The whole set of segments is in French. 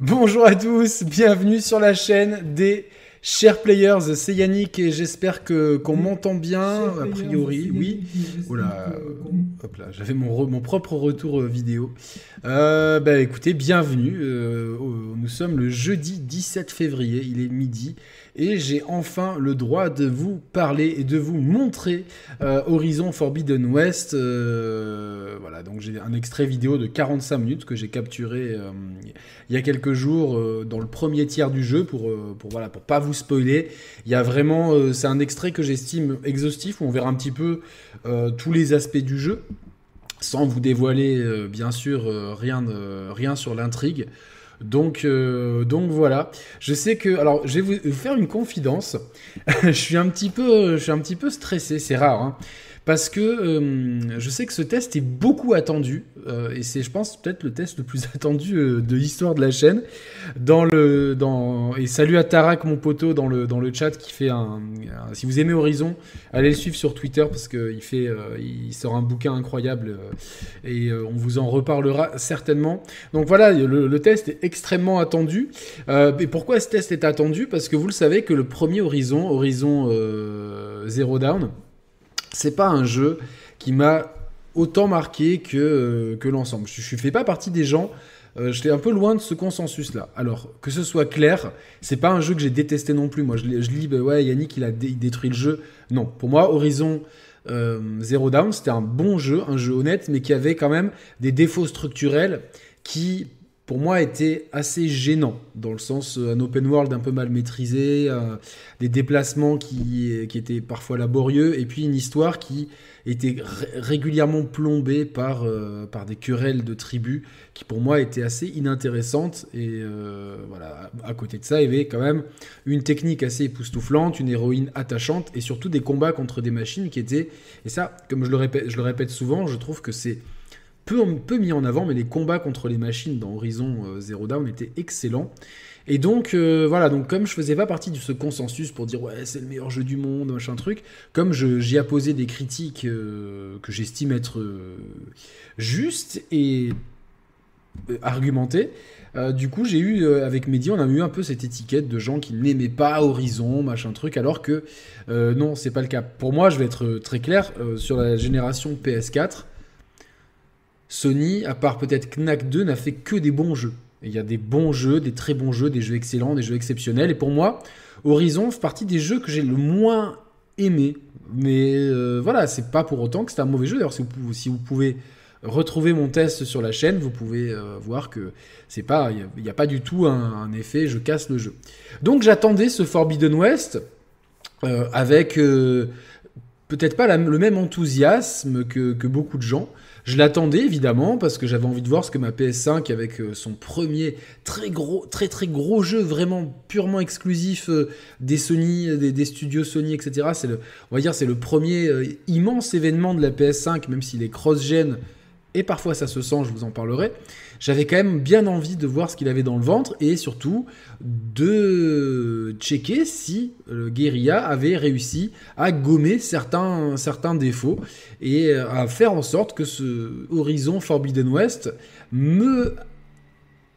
Bonjour à tous, bienvenue sur la chaîne des Chers players, c'est Yannick et j'espère que qu'on m'entend bien. A priori, oui. Oula, hop là, j'avais mon, mon propre retour euh, vidéo. Euh, bah écoutez, bienvenue. Euh, nous sommes le jeudi 17 février, il est midi et j'ai enfin le droit de vous parler et de vous montrer euh, Horizon Forbidden West. Euh, voilà, donc j'ai un extrait vidéo de 45 minutes que j'ai capturé euh, il y a quelques jours dans le premier tiers du jeu pour, pour voilà pour pas vous spoiler. Il y a vraiment, c'est un extrait que j'estime exhaustif où on verra un petit peu tous les aspects du jeu sans vous dévoiler bien sûr rien, rien sur l'intrigue. Donc, euh, donc voilà. Je sais que, alors, je vais vous faire une confidence. je suis un petit peu, je suis un petit peu stressé. C'est rare. Hein parce que euh, je sais que ce test est beaucoup attendu, euh, et c'est, je pense, peut-être le test le plus attendu euh, de l'histoire de la chaîne. Dans le, dans, et salut à Tarak, mon poteau, dans le, dans le chat, qui fait un, Si vous aimez Horizon, allez le suivre sur Twitter, parce qu'il fait, il sort un bouquin incroyable, et on vous en reparlera certainement. Donc voilà, le, le test est extrêmement attendu. et pourquoi ce test est attendu? Parce que vous le savez que le premier Horizon, Horizon Zero Down, c'est pas un jeu qui m'a autant marqué que, euh, l'ensemble. Je ne fais pas partie des gens. Euh, j'étais un peu loin de ce consensus-là. Alors, que ce soit clair, c'est pas un jeu que j'ai détesté non plus. Moi, je, je lis, bah ouais, Yannick, il a détruit le jeu. Non, pour moi, Horizon euh, Zero Down, c'était un bon jeu, un jeu honnête, mais qui avait quand même des défauts structurels qui, pour moi, était assez gênant, dans le sens euh, un open world un peu mal maîtrisé, euh, des déplacements qui, qui, étaient parfois laborieux, et puis une histoire qui était régulièrement plombée par, euh, par des querelles de tribus, qui pour moi étaient assez inintéressantes. Et voilà, à côté de ça, il y avait quand même une technique assez époustouflante, une héroïne attachante, et surtout des combats contre des machines qui étaient, et ça, comme je le répète, je le répète souvent, je trouve que c'est peu, mis en avant, mais les combats contre les machines dans Horizon euh, Zero Dawn étaient excellents. Et donc euh, voilà, donc comme je faisais pas partie de ce consensus pour dire ouais c'est le meilleur jeu du monde, machin truc, comme j'y ai posé des critiques euh, que j'estime être justes et argumentées, du coup j'ai eu avec Mehdi, on a eu un peu cette étiquette de gens qui n'aimaient pas Horizon, machin truc, alors que non c'est pas le cas. Pour moi je vais être très clair, sur la génération PS4, Sony, à part peut-être Knack 2, n'a fait que des bons jeux. il y a des bons jeux, des très bons jeux, des jeux excellents, des jeux exceptionnels. Et pour moi, Horizon fait partie des jeux que j'ai le moins aimé. Mais euh, voilà, c'est pas pour autant que c'est un mauvais jeu. D'ailleurs, si, vous pouvez retrouver mon test sur la chaîne, vous pouvez euh, voir que c'est pas, il n'y a, pas du tout un, effet je casse le jeu. Donc j'attendais ce Forbidden West euh, avec peut-être pas le même enthousiasme que beaucoup de gens. Je l'attendais évidemment parce que j'avais envie de voir ce que ma PS5 avec euh, son premier très gros, très très gros jeu vraiment purement exclusif euh, des Sony, des, studios Sony, etc. C'est le, on va dire, c'est le premier euh, immense événement de la PS5, même s'il est cross-gen et parfois ça se sent, je vous en parlerai j'avais quand même bien envie de voir ce qu'il avait dans le ventre et surtout de checker si le Guerilla avait réussi à gommer certains, certains défauts et à faire en sorte que ce Horizon Forbidden West me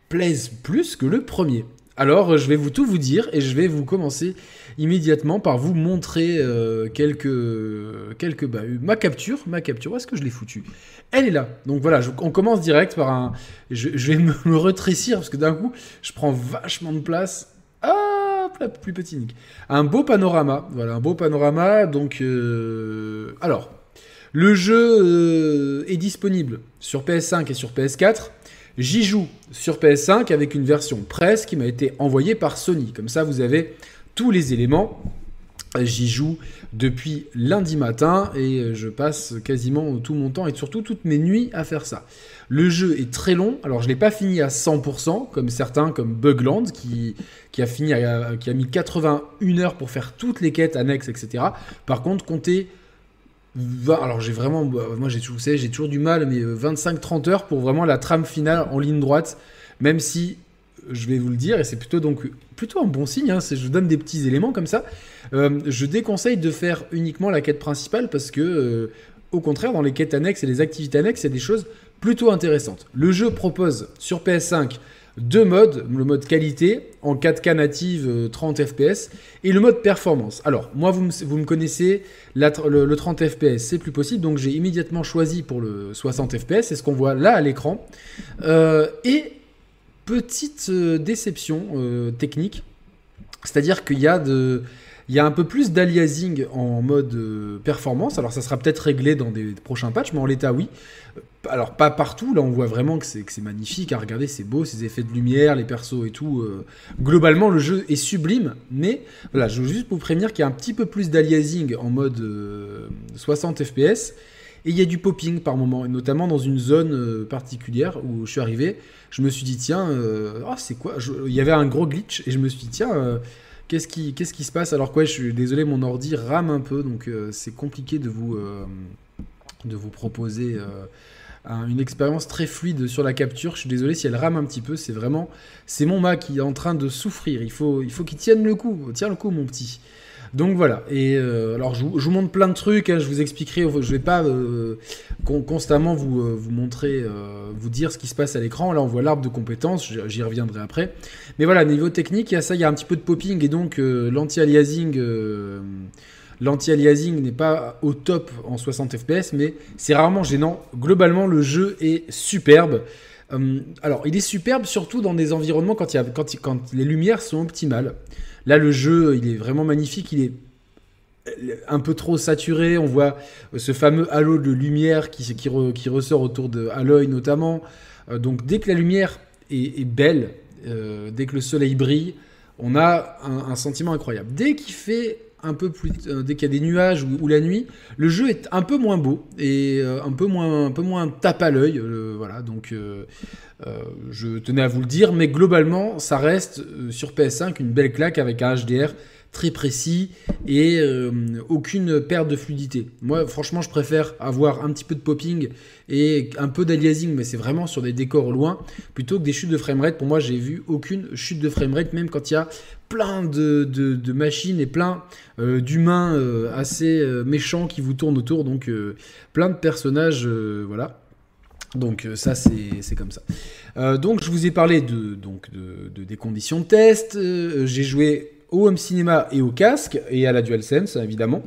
plaise plus que le premier. Alors, je vais vous tout vous dire et je vais vous commencer immédiatement par vous montrer euh, quelques, quelques bah, ma capture, ma capture. Où est-ce que je l'ai foutue Elle est là. Donc voilà, on commence direct par un. Je, vais me, me, retrécir parce que d'un coup, je prends vachement de place. Ah, plus petit Nick. Un beau panorama. Voilà, un beau panorama. Donc, euh, alors, le jeu euh, est disponible sur PS5 et sur PS4. J'y joue sur PS5 avec une version presse qui m'a été envoyée par Sony. Comme ça, vous avez tous les éléments. J'y joue depuis lundi matin et je passe quasiment tout mon temps et surtout toutes mes nuits à faire ça. Le jeu est très long, alors je ne l'ai pas fini à 100% comme certains comme Bugland qui, a mis 81 heures pour faire toutes les quêtes annexes, etc. Par contre, comptez alors j'ai vraiment, bah, moi j'ai toujours, j'ai toujours du mal, mais 25-30 euh, heures pour vraiment la trame finale en ligne droite, même si je vais vous le dire, et c'est plutôt donc plutôt un bon signe, hein, je vous donne des petits éléments comme ça. Euh, je déconseille de faire uniquement la quête principale parce que, euh, au contraire, dans les quêtes annexes et les activités annexes, il y a des choses plutôt intéressantes. Le jeu propose sur PS5 deux modes, le mode qualité en 4K native 30 euh, fps et le mode performance. Alors moi vous me, connaissez, le, 30 fps c'est plus possible donc j'ai immédiatement choisi pour le 60 fps, c'est ce qu'on voit là à l'écran. Et petite euh, déception technique, c'est-à-dire qu'il y a un peu plus d'aliasing en mode performance. Alors ça sera peut-être réglé dans des prochains patchs, mais en l'état oui alors pas partout, là on voit vraiment que c'est, magnifique à regarder, c'est beau, ces effets de lumière, les persos et tout. Euh. globalement le jeu est sublime, mais voilà, je veux juste vous prévenir qu'il y a un petit peu plus d'aliasing en mode 60 euh, fps, et il y a du popping par moment, et notamment dans une zone euh, particulière où je suis arrivé, je me suis dit tiens, ah, c'est quoi? Il y avait un gros glitch, et je me suis dit tiens... Qu'est-ce qui, qu'est-ce qui se passe? Alors quoi, je suis désolé, mon ordi rame un peu, donc c'est compliqué de vous, de vous proposer une expérience très fluide sur la capture. Je suis désolé si elle rame un petit peu. C'est vraiment, c'est mon Mac qui est en train de souffrir. Il faut, il faut qu'il tienne le coup. Tiens le coup, mon petit. Donc voilà. Et euh, alors, je, vous montre plein de trucs. Hein, je vous expliquerai. Je vais pas euh, constamment vous, euh, montrer, vous dire ce qui se passe à l'écran. Là, on voit l'arbre de compétences. J'y reviendrai après. Mais voilà, niveau technique, il y a ça. Il y a un petit peu de popping et donc l'anti-aliasing n'est pas au top en 60 fps, mais c'est rarement gênant. Globalement, le jeu est superbe. Euh, alors, il est superbe surtout dans des environnements quand les lumières sont optimales. Là, le jeu, il est vraiment magnifique. Il est un peu trop saturé. On voit ce fameux halo de lumière qui, ressort autour de Aloy notamment. Euh, donc, dès que la lumière est, belle, euh, dès que le soleil brille, on a un sentiment incroyable. Dès qu'il fait un peu plus euh, dès qu'il y a des nuages ou, la nuit, le jeu est un peu moins beau et euh, un peu moins un peu moins tape à l'œil. voilà, donc euh, je tenais à vous le dire, mais globalement, ça reste sur PS5 une belle claque avec un HDR très précis et euh, aucune perte de fluidité. Moi, franchement, je préfère avoir un petit peu de popping et un peu d'aliasing, mais c'est vraiment sur des décors loin, plutôt que des chutes de framerate. Pour moi, j'ai vu aucune chute de framerate, même quand il y a plein de, machines et plein euh, d'humains euh, assez méchants qui vous tournent autour, donc plein de personnages, voilà. Donc ça c'est comme ça. donc je vous ai parlé de, donc, de des conditions de test. J'ai joué au home cinéma et au casque et à la DualSense évidemment.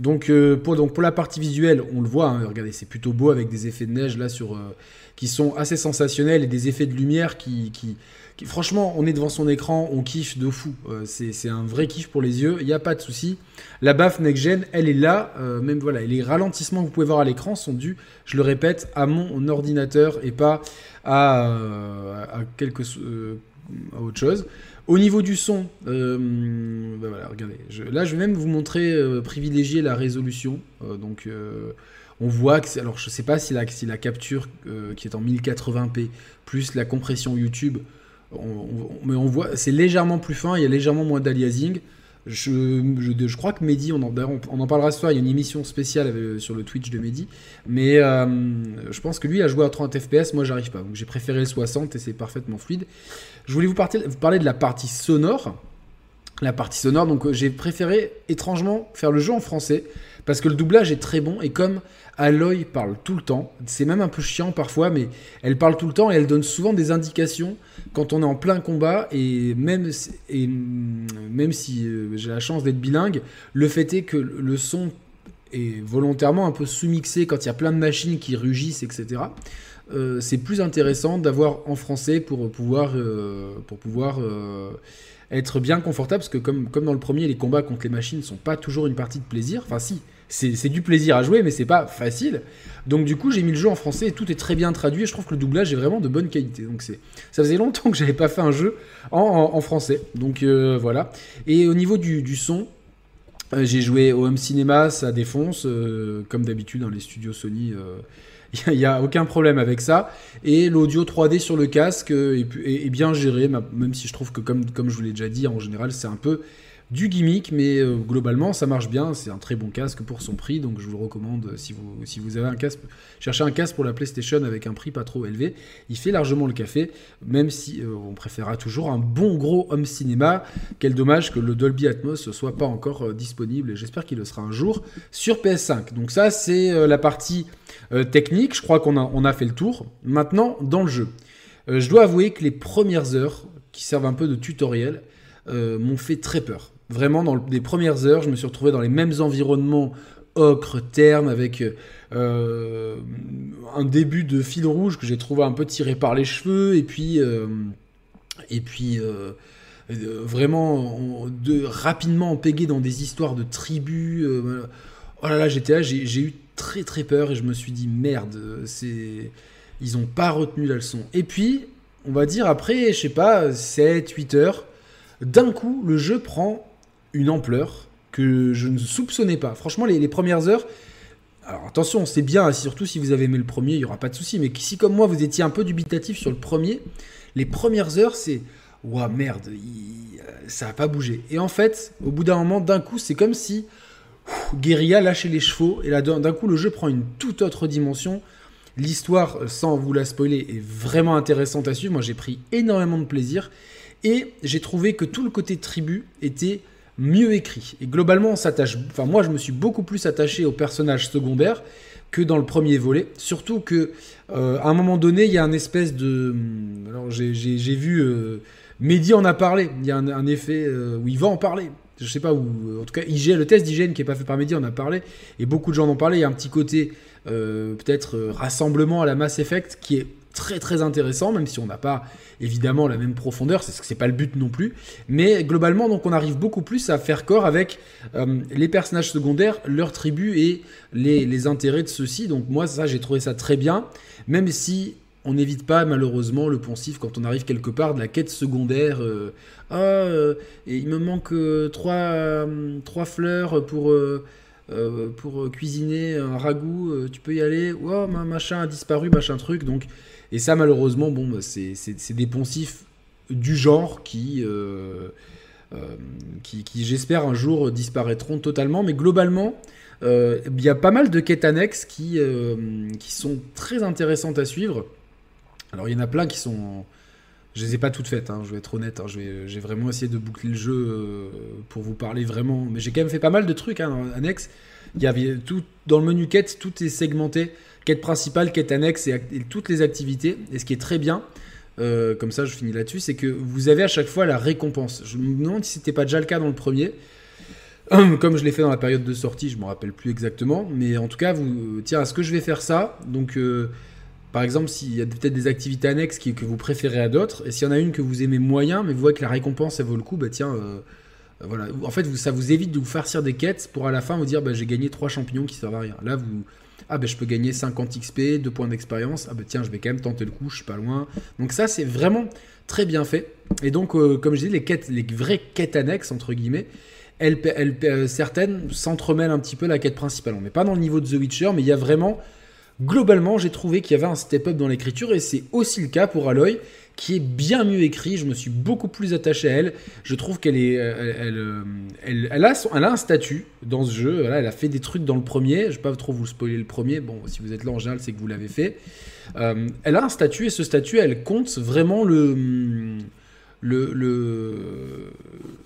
Donc, euh, pour, donc pour la partie visuelle, on le voit, hein, regardez, c'est plutôt beau avec des effets de neige là sur, euh, qui sont assez sensationnels et des effets de lumière qui, qui, franchement, on est devant son écran, on kiffe de fou. Euh, c'est un vrai kiff pour les yeux, il n'y a pas de souci. La baffe next gen, elle est là, même voilà, les ralentissements que vous pouvez voir à l'écran sont dus, je le répète, à mon ordinateur et pas à, à quelque à autre chose. Au niveau du son, euh, regardez. là, je vais même vous montrer euh, privilégier la résolution. Euh, donc, on voit que, alors, je sais pas si la, si la capture qui est en 1080p plus la compression YouTube, mais on voit, c'est légèrement plus fin. Il y a légèrement moins d'aliasing. Je, je, crois que Mehdi, on en, parlera ce soir, il y a une émission spéciale euh, sur le Twitch de Mehdi, mais euh, je pense que lui a joué à 30 FPS, moi j'arrive pas, donc j'ai préféré le 60 et c'est parfaitement fluide. Je voulais vous, vous parler de la partie sonore. La partie sonore, donc euh, j'ai préféré étrangement faire le jeu en français, parce que le doublage est très bon, et comme Aloy parle tout le temps. C'est même un peu chiant parfois, mais elle parle tout le temps et elle donne souvent des indications quand on est en plein combat. Et même, et même si euh, j'ai la chance d'être bilingue, le fait est que le son est volontairement un peu sous-mixé quand il y a plein de machines qui rugissent, etc. Euh, c'est plus intéressant d'avoir en français pour pouvoir, euh, pour pouvoir être bien confortable, parce que comme, comme dans le premier, les combats contre les machines ne sont pas toujours une partie de plaisir. Enfin si, c'est du plaisir à jouer, mais c'est pas facile. Donc du coup, j'ai mis le jeu en français et tout est très bien traduit. Et je trouve que le doublage est vraiment de bonne qualité. Donc c'est, ça faisait longtemps que j'avais pas fait un jeu en, français. Donc euh, voilà. Et au niveau du, son, euh, j'ai joué au home cinéma, ça défonce, euh, comme d'habitude dans les studios Sony. Il n'y a, aucun problème avec ça. Et l'audio 3D sur le casque est, bien géré, même si je trouve que, comme, comme je vous l'ai déjà dit, en général, c'est un peu du gimmick, mais euh, globalement ça marche bien. C'est un très bon casque pour son prix, donc je vous le recommande si vous, si vous avez un casque. Cherchez un casque pour la PlayStation avec un prix pas trop élevé. Il fait largement le café, même si euh, on préférera toujours un bon gros home cinéma. Quel dommage que le Dolby Atmos soit pas encore euh, disponible et j'espère qu'il le sera un jour sur PS5. Donc ça c'est la partie technique. Je crois qu'on a, on a fait le tour. Maintenant dans le jeu. je dois avouer que les premières heures, qui servent un peu de tutoriel, m'ont fait très peur. Vraiment, dans les premières heures, je me suis retrouvé dans les mêmes environnements ocre, terne, avec un début de fil rouge que j'ai trouvé un peu tiré par les cheveux, et puis, et puis vraiment de, rapidement empégué dans des histoires de tribus. oh là là, j'étais là, j'ai eu très très peur et je me suis dit merde, c'est ils ont pas retenu la leçon. Et puis, on va dire après, je sais pas, 7 8 heures, d'un coup, le jeu prend une ampleur que je ne soupçonnais pas. Franchement, les, premières heures, alors attention, c'est bien, surtout si vous avez aimé le premier, il y aura pas de souci. Mais si comme moi, vous étiez un peu dubitatif sur le premier, les premières heures, c'est ouah merde, ça a pas bougé. Et en fait, au bout d'un moment, d'un coup, c'est comme si Guérilla lâchait les chevaux, et là d'un coup le jeu prend une toute autre dimension. L'histoire, sans vous la spoiler, est vraiment intéressante à suivre. Moi j'ai pris énormément de plaisir, et j'ai trouvé que tout le côté tribu était mieux écrit. Et globalement, s'attache. Enfin, moi je me suis beaucoup plus attaché aux personnages secondaires que dans le premier volet. Surtout que euh, à un moment donné, il y a un espèce de. Alors j'ai vu. Euh, Mehdi en a parlé. Il y a un, effet euh, où il va en parler je sais pas où, en tout cas, le test d'hygiène qui est pas fait par Mehdi, on a parlé, et beaucoup de gens en ont parlé. Il y a un petit côté peut-être rassemblement à la Mass Effect qui est très très intéressant, même si on n'a pas évidemment la même profondeur, c'est que c'est pas le but non plus. Mais globalement, donc on arrive beaucoup plus à faire corps avec les personnages secondaires, leurs tribus et les, les intérêts de ceux-ci. Donc moi, ça, j'ai trouvé ça très bien, même si on n'évite pas malheureusement le poncif quand on arrive quelque part de la quête secondaire. Euh, ah, euh, il me manque euh, trois, trois, fleurs pour, pour cuisiner un ragoût, tu peux y aller. Oh, ma machin a disparu, machin truc. Donc, et ça, malheureusement, bon, bah, c'est des poncifs du genre qui, qui, qui j'espère, un jour disparaîtront totalement. Mais globalement, il y a pas mal de quêtes annexes qui, qui sont très intéressantes à suivre. Alors il y en a plein qui sont. Je les ai pas toutes faites, hein, je vais être honnête. Hein, j'ai vraiment essayé de boucler le jeu euh, pour vous parler vraiment. Mais j'ai quand même fait pas mal de trucs hein, annexes. Il y avait tout dans le menu quête, tout est segmenté. Quête principale, quête annexe et, toutes les activités. Et ce qui est très bien, euh, comme ça je finis là-dessus, c'est que vous avez à chaque fois la récompense. Je me demande si c'était pas déjà le cas dans le premier. Comme je l'ai fait dans la période de sortie, je me rappelle plus exactement. Mais en tout cas, vous, tiens, est-ce que je vais faire ça Donc. Euh, par exemple, s'il y a peut-être des activités annexes que vous préférez à d'autres, et s'il y en a une que vous aimez moyen, mais vous voyez que la récompense, elle vaut le coup, bah tiens, euh, voilà. En fait, ça vous évite de vous farcir des quêtes pour à la fin vous dire, bah, j'ai gagné 3 champignons qui servent à rien. Là, vous, ah ben je peux gagner 50 XP, 2 points d'expérience, ah ben tiens, je vais quand même tenter le coup, je suis pas loin. Donc ça, c'est vraiment très bien fait. Et donc, euh, comme je dis, les quêtes, les vraies quêtes annexes, entre guillemets, elles, euh, certaines s'entremêlent un petit peu la quête principale. On n'est pas dans le niveau de The Witcher, mais il y a vraiment Globalement, j'ai trouvé qu'il y avait un step-up dans l'écriture et c'est aussi le cas pour Aloy qui est bien mieux écrit. Je me suis beaucoup plus attaché à elle. Je trouve qu'elle est, elle, elle, elle, a, elle a un statut dans ce jeu. elle a fait des trucs dans le premier. Je ne vais pas trop vous spoiler le premier. Bon, si vous êtes là en général, c'est que vous l'avez fait. Euh, elle a un statut et ce statut, elle compte vraiment le le,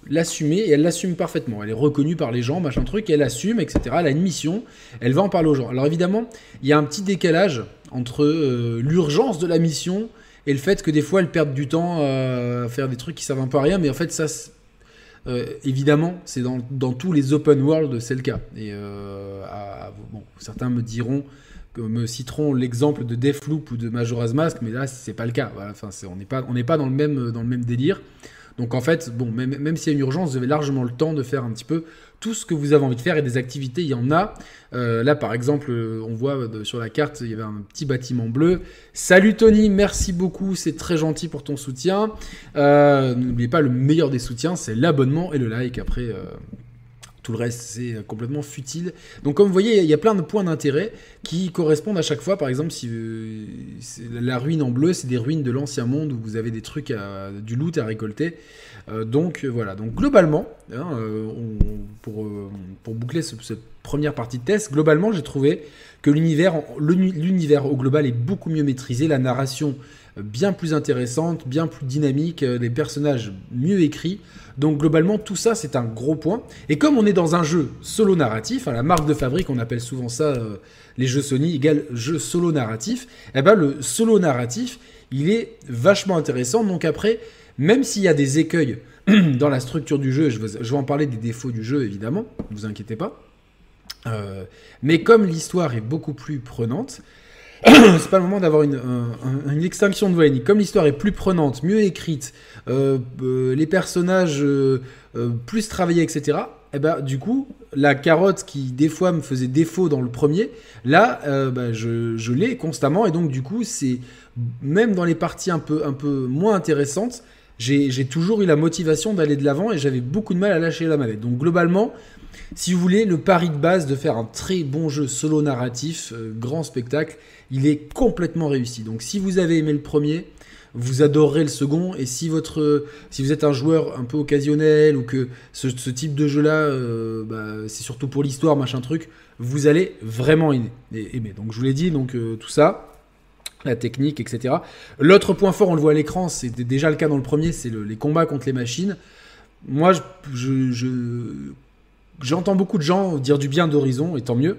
l'assumer et elle l'assume parfaitement. Elle est reconnue par les gens, machin truc, elle assume, etc. Elle a une mission, elle va en parler aux gens. Alors évidemment, il y a un petit décalage entre euh, l'urgence de la mission et le fait que des fois elle perde du temps à faire des trucs qui servent un peu à rien, mais en fait ça, euh, évidemment, c'est dans, tous les open world, c'est le cas. Et euh, bon, certains me diront me citeront l'exemple de Deathloop ou de Majora's Mask, mais là, c'est pas le cas. enfin, on n'est pas, on n'est pas dans le même, dans le même délire. Donc en fait, bon, même, s'il y a une urgence, vous avez largement le temps de faire un petit peu tout ce que vous avez envie de faire et des activités, il y en a. Euh, là, par exemple, on voit euh, sur la carte, il y avait un petit bâtiment bleu. Salut Tony, merci beaucoup, c'est très gentil pour ton soutien. Euh, n'oubliez pas, le meilleur des soutiens, c'est l'abonnement et le like. Après, tout le reste, c'est complètement futile. Donc, comme vous voyez, il y a plein de points d'intérêt qui correspondent à chaque fois. Par exemple, si euh, la ruine en bleu, c'est des ruines de l'ancien monde où vous avez des trucs, à, du loot à récolter. Euh, donc voilà. Donc globalement, hein, euh, pour, pour, boucler cette première partie de test, globalement, j'ai trouvé que l'univers au global est beaucoup mieux maîtrisé. La narration bien plus intéressante, bien plus dynamique, des personnages mieux écrits. Donc globalement, tout ça, c'est un gros point. Et comme on est dans un jeu solo narratif, à hein, la marque de fabrique, on appelle souvent ça euh, les jeux Sony égale jeu solo narratif, eh ben le solo narratif, il est vachement intéressant. Donc après, même s'il y a des écueils dans la structure du jeu, je vais, en parler des défauts du jeu évidemment, ne vous inquiétez pas. Euh, mais comme l'histoire est beaucoup plus prenante, c'est pas le moment d'avoir une, extinction de voix Comme l'histoire est plus prenante, mieux écrite, euh, euh, les personnages plus travaillés, etc. Et eh ben, du coup, la carotte qui des fois me faisait défaut dans le premier, là, bah, je, je l'ai constamment et donc du coup, c'est même dans les parties un peu, un peu moins intéressantes, j'ai toujours eu la motivation d'aller de l'avant et j'avais beaucoup de mal à lâcher la manette. Donc globalement, si vous voulez, le pari de base de faire un très bon jeu solo narratif, euh, grand spectacle, il est complètement réussi. Donc si vous avez aimé le premier, vous adorerez le second. Et si, votre, si vous êtes un joueur un peu occasionnel ou que ce, type de jeu-là, euh, bah, c'est surtout pour l'histoire, machin truc, vous allez vraiment aimer. Donc je vous l'ai dit, donc euh, tout ça la technique, etc. L'autre point fort, on le voit à l'écran, c'était déjà le cas dans le premier, c'est les combats contre les machines. Moi, j'entends beaucoup de gens dire du bien d'Horizon, et tant mieux,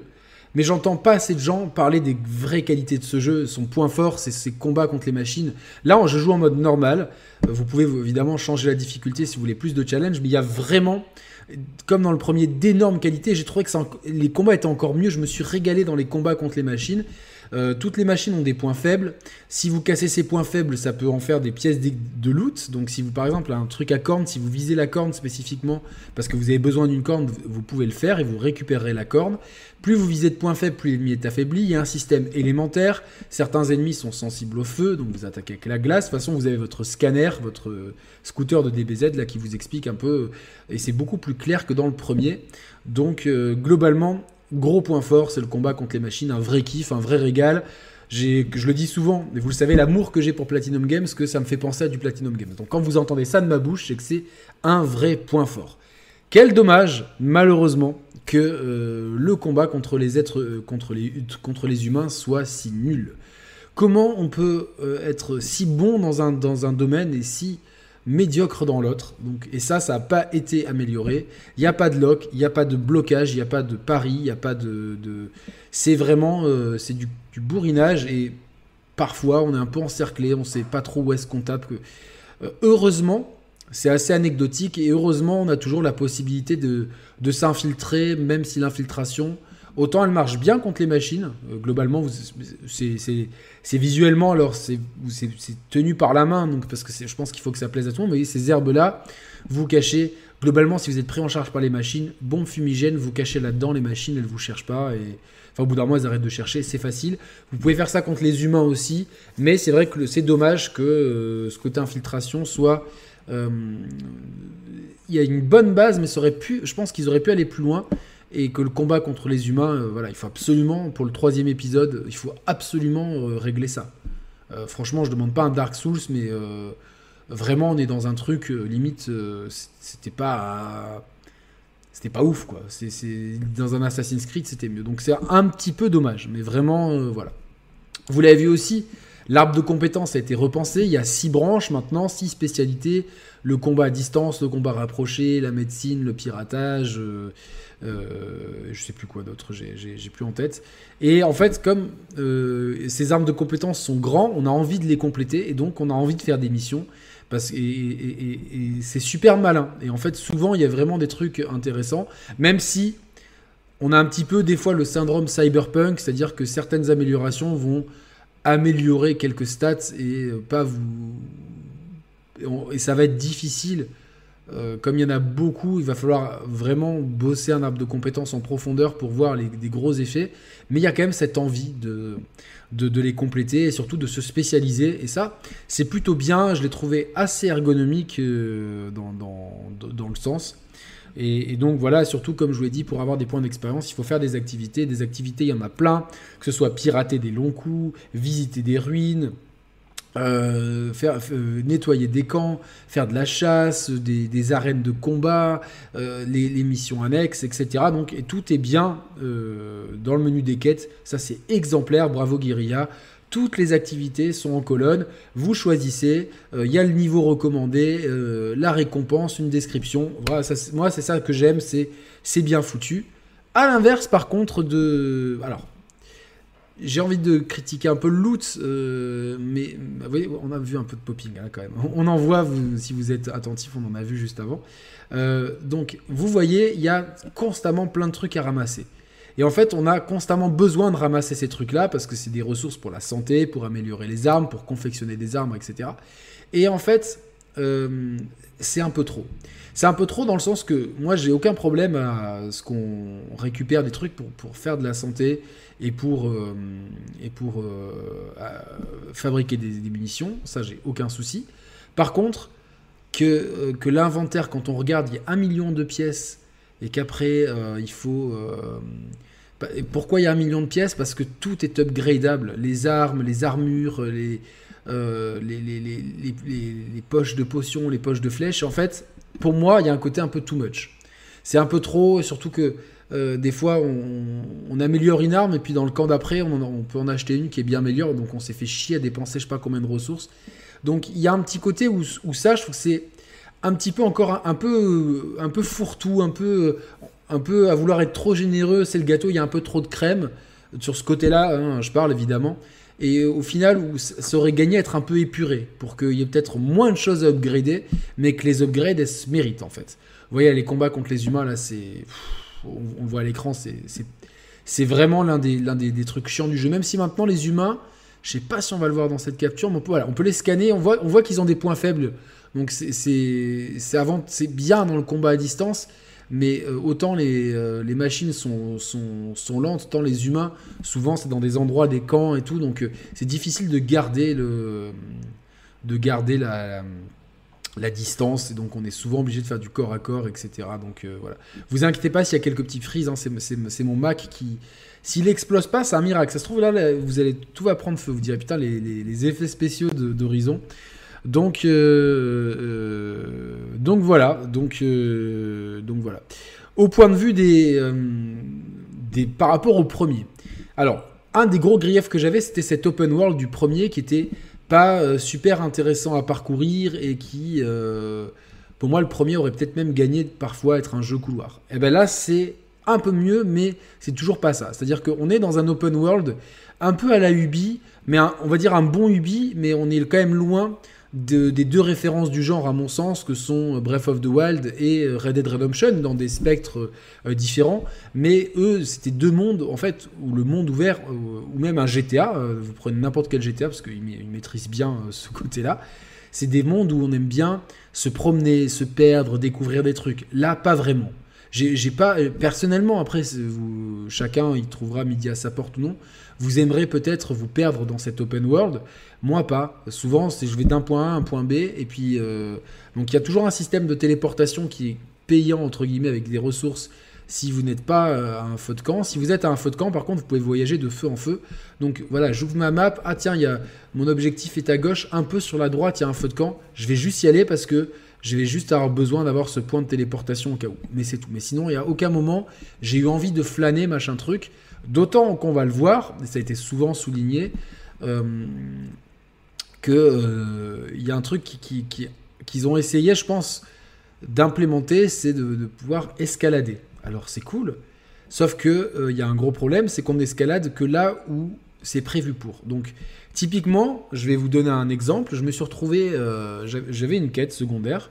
mais j'entends pas assez de gens parler des vraies qualités de ce jeu. Son point fort, c'est ses combats contre les machines. Là, je joue en mode normal. Vous pouvez évidemment changer la difficulté si vous voulez plus de challenge, mais il y a vraiment, comme dans le premier, d'énormes qualités. J'ai trouvé que les combats étaient encore mieux. Je me suis régalé dans les combats contre les machines. Euh, toutes les machines ont des points faibles. Si vous cassez ces points faibles, ça peut en faire des pièces de loot. Donc si vous, par exemple, un truc à corne, si vous visez la corne spécifiquement parce que vous avez besoin d'une corne, vous pouvez le faire et vous récupérerez la corne. Plus vous visez de points faibles, plus l'ennemi est affaibli. Il y a un système élémentaire. Certains ennemis sont sensibles au feu, donc vous attaquez avec la glace. De toute façon, vous avez votre scanner, votre scooter de DBZ là qui vous explique un peu. Et c'est beaucoup plus clair que dans le premier. Donc euh, globalement, Gros point fort, c'est le combat contre les machines, un vrai kiff, un vrai régal. Je le dis souvent, mais vous le savez, l'amour que j'ai pour Platinum Games, que ça me fait penser à du Platinum Games. Donc quand vous entendez ça de ma bouche, c'est que c'est un vrai point fort. Quel dommage, malheureusement, que euh, le combat contre les êtres, euh, contre, les, contre les humains soit si nul. Comment on peut euh, être si bon dans un, dans un domaine et si médiocre dans l'autre. Donc, et ça, ça n'a pas été amélioré. Il n'y a pas de lock, il n'y a pas de blocage, il n'y a pas de pari, il n'y a pas de. C'est vraiment euh, c'est du, bourrinage et parfois on est un peu encerclé, on ne sait pas trop où est-ce qu'on tape. Que... Euh, heureusement, c'est assez anecdotique et heureusement, on a toujours la possibilité de, de s'infiltrer, même si l'infiltration Autant elle marche bien contre les machines. Euh, globalement, c'est visuellement, alors c'est tenu par la main, donc parce que je pense qu'il faut que ça plaise à tout le monde. Mais ces herbes-là, vous cachez. Globalement, si vous êtes pris en charge par les machines, bombe fumigène, vous cachez là-dedans, les machines, elles vous cherchent pas. Enfin, au bout d'un moment, elles arrêtent de chercher, c'est facile. Vous pouvez faire ça contre les humains aussi, mais c'est vrai que c'est dommage que euh, ce côté infiltration soit. Euh, il y a une bonne base, mais je pense qu'ils auraient pu aller plus loin et que le combat contre les humains, euh, voilà, il faut absolument, pour le troisième épisode, il faut absolument euh, régler ça. Euh, franchement, je demande pas un Dark Souls, mais vraiment, on est dans un truc limite, c'était pas, c'était pas ouf quoi. Dans un Assassin's Creed, c'était mieux. Donc c'est un petit peu dommage, mais vraiment, voilà. Vous l'avez vu aussi, l'arbre de compétences a été repensé. Il y a six branches maintenant, six spécialités le combat à distance, le combat rapproché, la médecine, le piratage. Je sais plus quoi d'autre, j'ai plus en tête. Et en fait, comme euh, ces armes de compétences sont grands, on a envie de les compléter et donc on a envie de faire des missions. Parce, et, c'est super malin. Et en fait, souvent, il y a vraiment des trucs intéressants, même si on a un petit peu des fois le syndrome cyberpunk, c'est-à-dire que certaines améliorations vont améliorer quelques stats et pas vous. Et ça va être difficile euh, comme il y en a beaucoup, il va falloir vraiment bosser un arbre de compétences en profondeur pour voir les, des gros effets. Mais il y a quand même cette envie de, de, les compléter et surtout de se spécialiser. Et ça, c'est plutôt bien. Je l'ai trouvé assez ergonomique euh, dans, dans, le sens. Et, et, donc voilà, surtout comme je vous l'ai dit, pour avoir des points d'expérience, il faut faire des activités. Des activités, il y en a plein, que ce soit pirater des longs coups, visiter des ruines, euh, faire euh, nettoyer des camps, faire de la chasse, des, arènes de combat, euh, les, missions annexes, etc. Donc et tout est bien dans le menu des quêtes. Ça c'est exemplaire. Bravo Guerilla. Toutes les activités sont en colonne. Vous choisissez. Il y a le niveau recommandé, la récompense, une description. Voilà, moi c'est ça que j'aime. C'est c'est bien foutu. À l'inverse, par contre, de alors j'ai envie de critiquer un peu le loot, euh, mais bah, vous voyez, on a vu un peu de popping là, quand même. On en voit, si vous êtes attentif, on en a vu juste avant. Euh, donc, vous voyez, il y a constamment plein de trucs à ramasser. Et en fait, on a constamment besoin de ramasser ces trucs-là parce que c'est des ressources pour la santé, pour améliorer les armes, pour confectionner des armes, etc. Et en fait, euh, c'est un peu trop. C'est un peu trop dans le sens que moi, j'ai aucun problème à ce qu'on récupère des trucs pour, faire de la santé et pour, euh, et pour euh, fabriquer des, des, munitions. Ça, j'ai aucun souci. Par contre, que, que l'inventaire, quand on regarde, il y a un million de pièces et qu'après, il faut bah, pourquoi il y a un million de pièces? Parce que tout est upgradable. Les armes, les armures, les, euh, les, poches de potions, les poches de flèches. En fait, pour moi, il y a un côté un peu too much. C'est un peu trop, surtout que euh, des fois, on, améliore une arme et puis dans le camp d'après, on, peut en acheter une qui est bien meilleure. Donc on s'est fait chier à dépenser je sais pas combien de ressources. Donc il y a un petit côté où, où ça, je trouve que c'est un petit peu encore un, peu un peu fourre-tout, un peu un peu à vouloir être trop généreux, c'est le gâteau, il y a un peu trop de crème. Sur ce côté-là, hein, je parle évidemment. Et au final, ça aurait gagné à être un peu épuré, pour qu'il y ait peut-être moins de choses à upgrader, mais que les upgrades, elles se méritent en fait. Vous voyez, les combats contre les humains, là, c'est. On, voit à l'écran, c'est vraiment l'un des, des, des, trucs chiants du jeu. Même si maintenant, les humains, je sais pas si on va le voir dans cette capture, mais on peut, voilà, on peut les scanner, on voit, on voit qu'ils ont des points faibles. Donc c'est bien dans le combat à distance, mais euh, autant les, euh, machines sont, sont, lentes, autant les humains, souvent c'est dans des endroits, des camps et tout, donc euh, c'est difficile de garder, le, de garder la, la, distance, et donc on est souvent obligé de faire du corps à corps, etc. Donc voilà. Vous inquiétez pas s'il y a quelques petites frises, hein, c'est mon Mac qui... S'il explose pas, c'est un miracle. Ça se trouve là, vous allez tout va prendre feu. Vous direz putain les, les effets spéciaux d'Horizon. Donc, euh, euh, donc voilà, donc, euh, donc voilà. Au point de vue des, des, par rapport au premier. Alors, un des gros griefs que j'avais, c'était cet open world du premier qui était pas super intéressant à parcourir et qui, pour moi, le premier aurait peut-être même gagné parfois être un jeu couloir. Et eh ben là, c'est un peu mieux, mais c'est toujours pas ça. C'est-à-dire qu'on est dans un open world un peu à la Ubi, mais on va dire un bon Ubi, mais on est quand même loin des deux références du genre, à mon sens, que sont Breath of the Wild et Red Dead Redemption, dans des spectres euh, différents. Mais eux, c'était deux mondes, en fait, où le monde ouvert, euh, ou même un GTA, euh, vous prenez n'importe quel GTA, parce qu'ils maîtrisent bien ce côté-là, c'est des mondes où on aime bien se promener, se perdre, découvrir des trucs. Là, pas vraiment. J'ai pas personnellement après vous, chacun il trouvera midi à sa porte ou non. Vous aimerez peut-être vous perdre dans cet open world, moi pas. Souvent je vais d'un point A à un point B et puis euh, donc il y a toujours un système de téléportation qui est payant entre guillemets avec des ressources si vous n'êtes pas euh, à un feu de camp. Si vous êtes à un feu de camp, par contre, vous pouvez voyager de feu en feu. Donc voilà, j'ouvre ma map. Ah tiens, y a mon objectif est à gauche, un peu sur la droite, il y a un feu de camp. Je vais juste y aller parce que je vais juste avoir besoin d'avoir ce point de téléportation au cas où. Mais c'est tout. Mais sinon, il n'y a aucun moment, j'ai eu envie de flâner, machin truc. D'autant qu'on va le voir, ça a été souvent souligné, euh, qu'il euh, y a un truc qu'ils qui, qui, ont essayé, je pense, d'implémenter, c'est de, pouvoir escalader. Alors c'est cool, sauf qu'il il euh, y a un gros problème, c'est qu'on escalade que là où c'est prévu pour. Donc Typiquement, je vais vous donner un exemple. Je me suis retrouvé, euh, j'avais une quête secondaire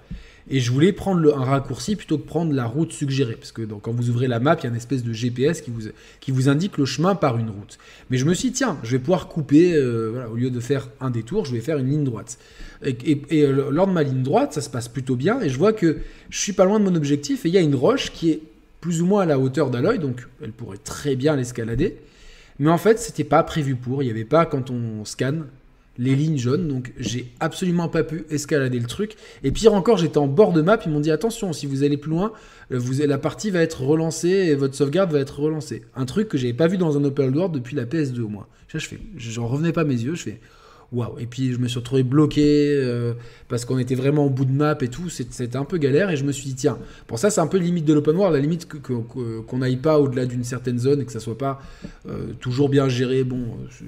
et je voulais prendre un raccourci plutôt que prendre la route suggérée. Parce que quand vous ouvrez la map, il y a une espèce de GPS qui vous, qui vous indique le chemin par une route. Mais je me suis dit, tiens, je vais pouvoir couper, euh, au lieu de faire un détour, je vais faire une ligne droite. Et, euh, lors de ma ligne droite, ça se passe plutôt bien et je vois que je suis pas loin de mon objectif et il y a une roche qui est plus ou moins à la hauteur d'Aloy, donc elle pourrait très bien l'escalader. Mais en fait, c'était pas prévu pour. Il n'y avait pas, quand on scanne, les lignes jaunes. Donc, j'ai absolument pas pu escalader le truc. Et pire encore, j'étais en bord de map. Ils m'ont dit attention, si vous allez plus loin, euh, la partie va être relancée et votre sauvegarde va être relancée. Un truc que j'avais pas vu dans un open world depuis la PS2 au moins. je fais, j'en revenais pas mes yeux. Je fais Et puis je me suis retrouvé bloqué euh, parce qu'on était vraiment au bout de map et tout. C'était un peu galère et je me suis dit, tiens, pour ça, c'est un peu limite de l'open world, la limite qu'on n'aille pas au-delà d'une certaine zone et que ça soit pas euh, toujours bien géré. Bon,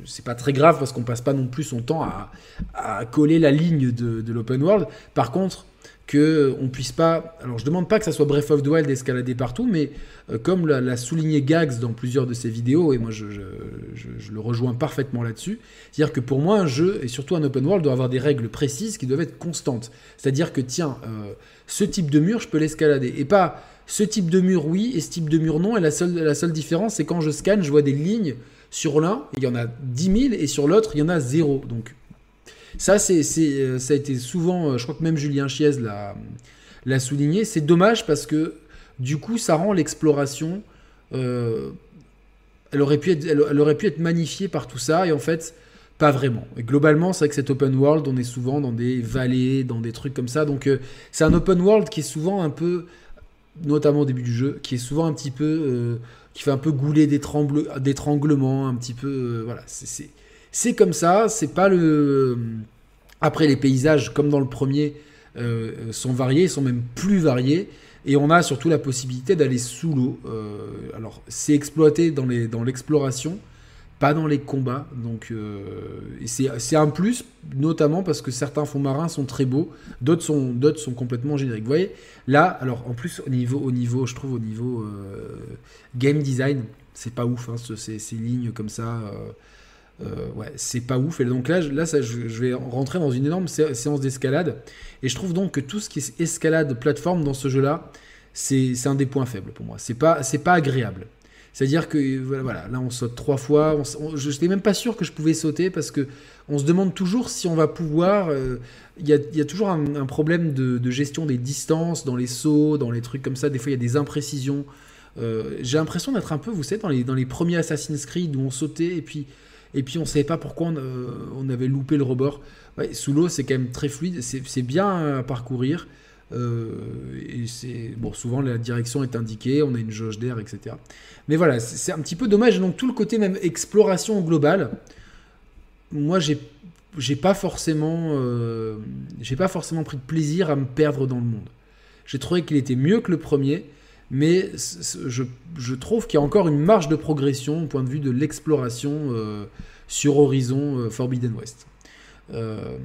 c'est pas très grave parce qu'on passe pas non plus son temps à, coller la ligne de l'open world. Par contre, que on puisse pas. Alors je demande pas que ça soit Breath of the Wild escaladé partout, mais euh, comme l'a souligné Gags dans plusieurs de ses vidéos, et moi je, le rejoins parfaitement là-dessus, c'est-à-dire que pour moi un jeu, et surtout un open world, doit avoir des règles précises qui doivent être constantes. C'est-à-dire que tiens, euh, ce type de mur, je peux l'escalader, et pas ce type de mur oui et ce type de mur non. Et la seule, la seule différence, c'est quand je scanne, je vois des lignes sur l'un, il y en a 10 000, et sur l'autre, il y en a zéro. Donc ça, c'est, euh, ça a été souvent, euh, je crois que même Julien Chiez l'a, souligné. C'est dommage parce que du coup, ça rend l'exploration. Euh, elle, aurait pu être, elle, aurait pu être magnifiée par tout ça, et en fait, pas vraiment. Et globalement, c'est vrai que cet open world, on est souvent dans des vallées, dans des trucs comme ça. Donc, c'est un open world qui est souvent un peu, notamment au début du jeu, qui est souvent un petit peu. qui fait un peu gouler d'étranglement, un petit peu. voilà, c'est c'est comme ça, c'est pas le. Après, les paysages, comme dans le premier, euh, sont variés, sont même plus variés. Et on a surtout la possibilité d'aller sous l'eau. Euh, alors, c'est exploité dans l'exploration, dans pas dans les combats. Donc, euh, c'est un plus, notamment parce que certains fonds marins sont très beaux, d'autres sont, sont complètement génériques. Vous voyez, là, alors en plus, au niveau, au niveau je trouve, au niveau game design, c'est pas ouf, hein, ces, ces, lignes comme ça. Euh, ouais, c'est pas ouf. Et donc là, là je, vais rentrer dans une énorme séance d'escalade. Et je trouve donc que tout ce qui est escalade plateforme dans ce jeu-là, c'est un des points faibles pour moi. C'est pas, pas agréable. C'est-à-dire que voilà, là on saute trois fois. je n'étais même pas sûr que je pouvais sauter parce que on se demande toujours si on va pouvoir. Euh, il y, a, toujours un, problème de, gestion des distances dans les sauts, dans les trucs comme ça. Des fois il y a des imprécisions. Euh, j'ai l'impression d'être un peu, vous savez, dans les, dans les premiers Assassin's Creed où on sautait et puis et puis on ne savait pas pourquoi on, avait loupé le rebord. sous l'eau, c'est quand même très fluide, c'est bien à parcourir. Euh, et bon, souvent la direction est indiquée, on a une jauge d'air, etc. Mais voilà, c'est un petit peu dommage. Donc tout le côté même exploration globale, moi j'ai pas forcément euh, j'ai pas forcément pris de plaisir à me perdre dans le monde. J'ai trouvé qu'il était mieux que le premier, mais je, trouve qu'il y a encore une marge de progression au point de vue de l'exploration euh, sur Horizon euh, Forbidden West. Euh,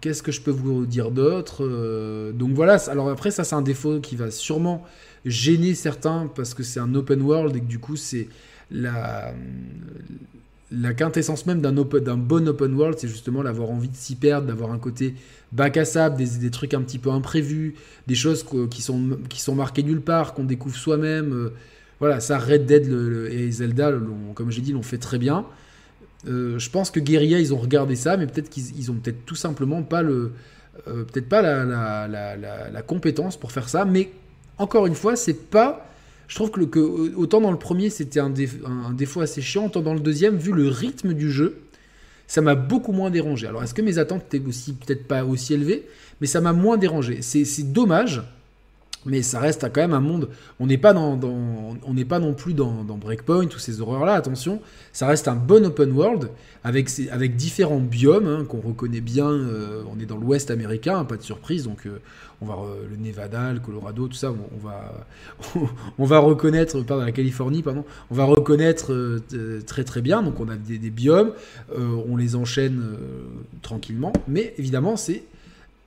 qu'est-ce que je peux vous dire d'autre Donc voilà, alors après ça c'est un défaut qui va sûrement gêner certains parce que c'est un open world et que du coup c'est la, la quintessence même d'un bon open world, c'est justement d'avoir envie de s'y perdre, d'avoir un côté bac à sable, des, trucs un petit peu imprévus, des choses qui sont, marquées nulle part, qu'on découvre soi-même. Euh, voilà, ça, Red Dead et Zelda, comme j'ai dit, l'ont fait très bien. Euh, je pense que Guerilla, ils ont regardé ça, mais peut-être qu'ils ont peut-être tout simplement pas le, euh, peut-être pas la, la, compétence pour faire ça. Mais encore une fois, c'est pas je trouve que, autant dans le premier c'était un, défaut assez chiant, autant dans le deuxième, vu le rythme du jeu, ça m'a beaucoup moins dérangé. Alors est-ce que mes attentes étaient aussi peut-être pas aussi élevées, mais ça m'a moins dérangé. C'est dommage, mais ça reste quand même un monde. On n'est pas dans, on n'est pas non plus dans, Breakpoint ou ces horreurs-là. Attention, ça reste un bon open world avec avec différents biomes hein, qu'on reconnaît bien. Euh, on est dans l'Ouest américain, pas de surprise. Donc euh, on va le Nevada, le Colorado, tout ça, on, va on va reconnaître. Pardon, la Californie, pardon. On va reconnaître euh, très très bien. Donc on a des, des biomes, on les enchaîne tranquillement. Mais évidemment, c'est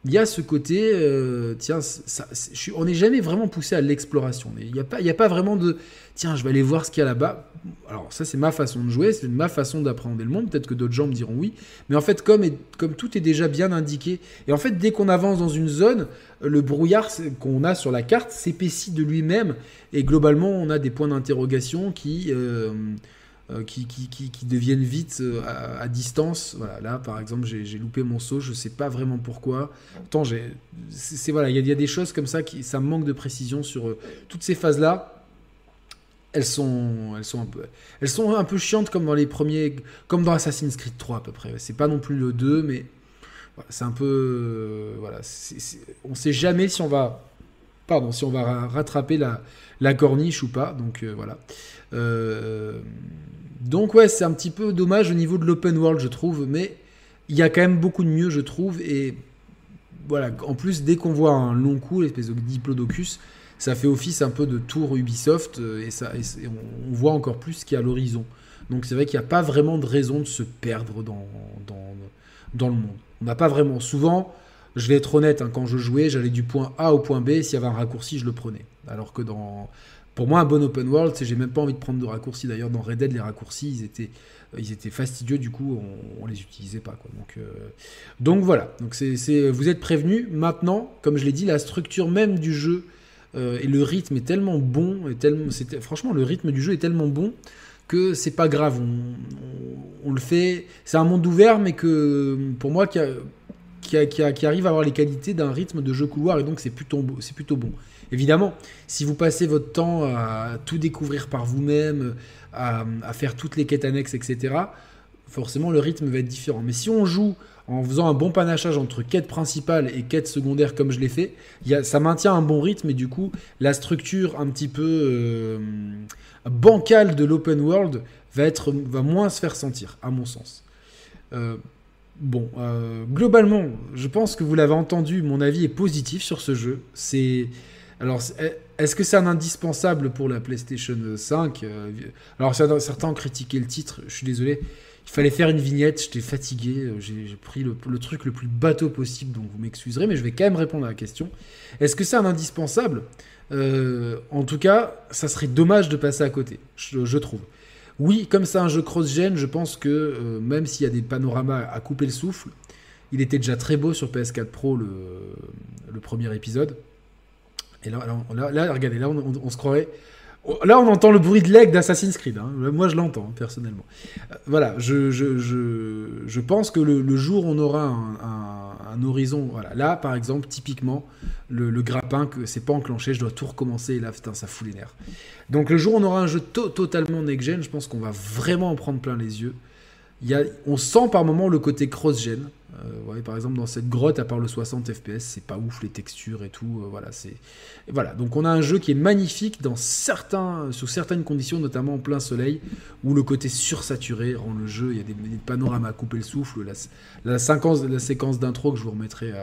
il y a ce côté, euh, tiens, on n'est jamais vraiment poussé à l'exploration. Il n'y a, pas, a pas vraiment de, tiens, je vais aller voir ce qu'il y a là-bas. Alors ça, c'est ma façon de jouer, c'est ma façon d'apprendre le monde. Peut-être que d'autres gens me diront oui. Mais en fait, comme, comme tout est déjà bien indiqué, et en fait, dès qu'on avance dans une zone, le brouillard qu'on a sur la carte s'épaissit de lui-même. Et globalement, on a des points d'interrogation qui... Euh, euh, qui, qui, deviennent vite euh, à, distance. Voilà, là, par exemple, j'ai loupé mon saut, je sais pas vraiment pourquoi. Tant c'est voilà, il y, a des choses comme ça qui, ça manque de précision sur euh, toutes ces phases-là. Elles sont, elles sont un peu, elles sont un peu chiantes comme dans les premiers, comme dans Assassin's Creed 3 à peu près. C'est pas non plus le 2, mais c'est un peu, voilà, on sait jamais si on va, si on va rattraper la, corniche ou pas. Donc voilà. Euh, donc ouais, c'est un petit peu dommage au niveau de l'open world, je trouve, mais il y a quand même beaucoup de mieux, je trouve, et voilà, en plus, dès qu'on voit un long coup, l'espèce de diplodocus, ça fait office un peu de tour Ubisoft, euh, et, ça, on, voit encore plus ce qu'il y a à l'horizon. Donc c'est vrai qu'il n'y a pas vraiment de raison de se perdre dans le monde. On n'a pas vraiment. Souvent, je vais être honnête, hein, quand je jouais, j'allais du point A au point B, s'il y avait un raccourci, je le prenais. Alors que dans... Pour moi, un bon open world, j'ai même pas envie de prendre de raccourcis. D'ailleurs, dans Red Dead, les raccourcis, ils étaient, ils étaient fastidieux, du coup, on, on les utilisait pas. Euh, donc voilà, donc c'est, vous êtes prévenus. Maintenant, comme je l'ai dit, la structure même du jeu euh, et le rythme est tellement bon, franchement, le rythme du jeu est tellement bon que c'est pas grave. On, on, le fait. C'est un monde ouvert, mais que pour moi, qui, qui, arrive à avoir les qualités d'un rythme de jeu couloir, et donc c'est plutôt, bon. Évidemment, si vous passez votre temps à tout découvrir par vous-même, à, faire toutes les quêtes annexes, etc., forcément le rythme va être différent. Mais si on joue en faisant un bon panachage entre quête principale et quête secondaire comme je l'ai fait, ça maintient un bon rythme et du coup la structure un petit peu euh, bancale de l'open world va moins se faire sentir, à mon sens. Euh, bon, euh, globalement, je pense que vous l'avez entendu, mon avis est positif sur ce jeu. C'est alors, est-ce que c'est un indispensable pour la PlayStation 5 euh, Alors, certains ont critiqué le titre, je suis désolé. Il fallait faire une vignette, j'étais fatigué, euh, j'ai pris le, truc le plus bateau possible, donc vous m'excuserez, mais je vais quand même répondre à la question. Est-ce que c'est un indispensable? En tout cas, ça serait dommage de passer à côté, je, trouve. Oui, comme c'est un jeu cross-gen, je pense que même s'il y a des panoramas à couper le souffle, il était déjà très beau sur PS4 Pro le premier épisode. Et là, là, regardez, là, on, se croirait. Là, on entend le bruit de leg d'Assassin's Creed. Hein. Moi, je l'entends, personnellement. Euh, voilà, je, je, je, pense que le, jour où on aura un, horizon. Voilà, là, par exemple, typiquement, le, grappin, que c'est pas enclenché, je dois tout recommencer. Et là, putain, ça fout les nerfs. Donc, le jour où on aura un jeu totalement next-gen, je pense qu'on va vraiment en prendre plein les yeux. Y a, on sent par moment le côté cross-gen. Euh, par exemple, dans cette grotte, à part le 60 FPS, c'est pas ouf les textures et tout. Euh, voilà, c'est voilà. Donc on a un jeu qui est magnifique dans certains, sous certaines conditions, notamment en plein soleil, où le côté sursaturé rend le jeu. Il y a des, panoramas à couper le souffle. La, la, séquence, la séquence d'intro que je vous remettrai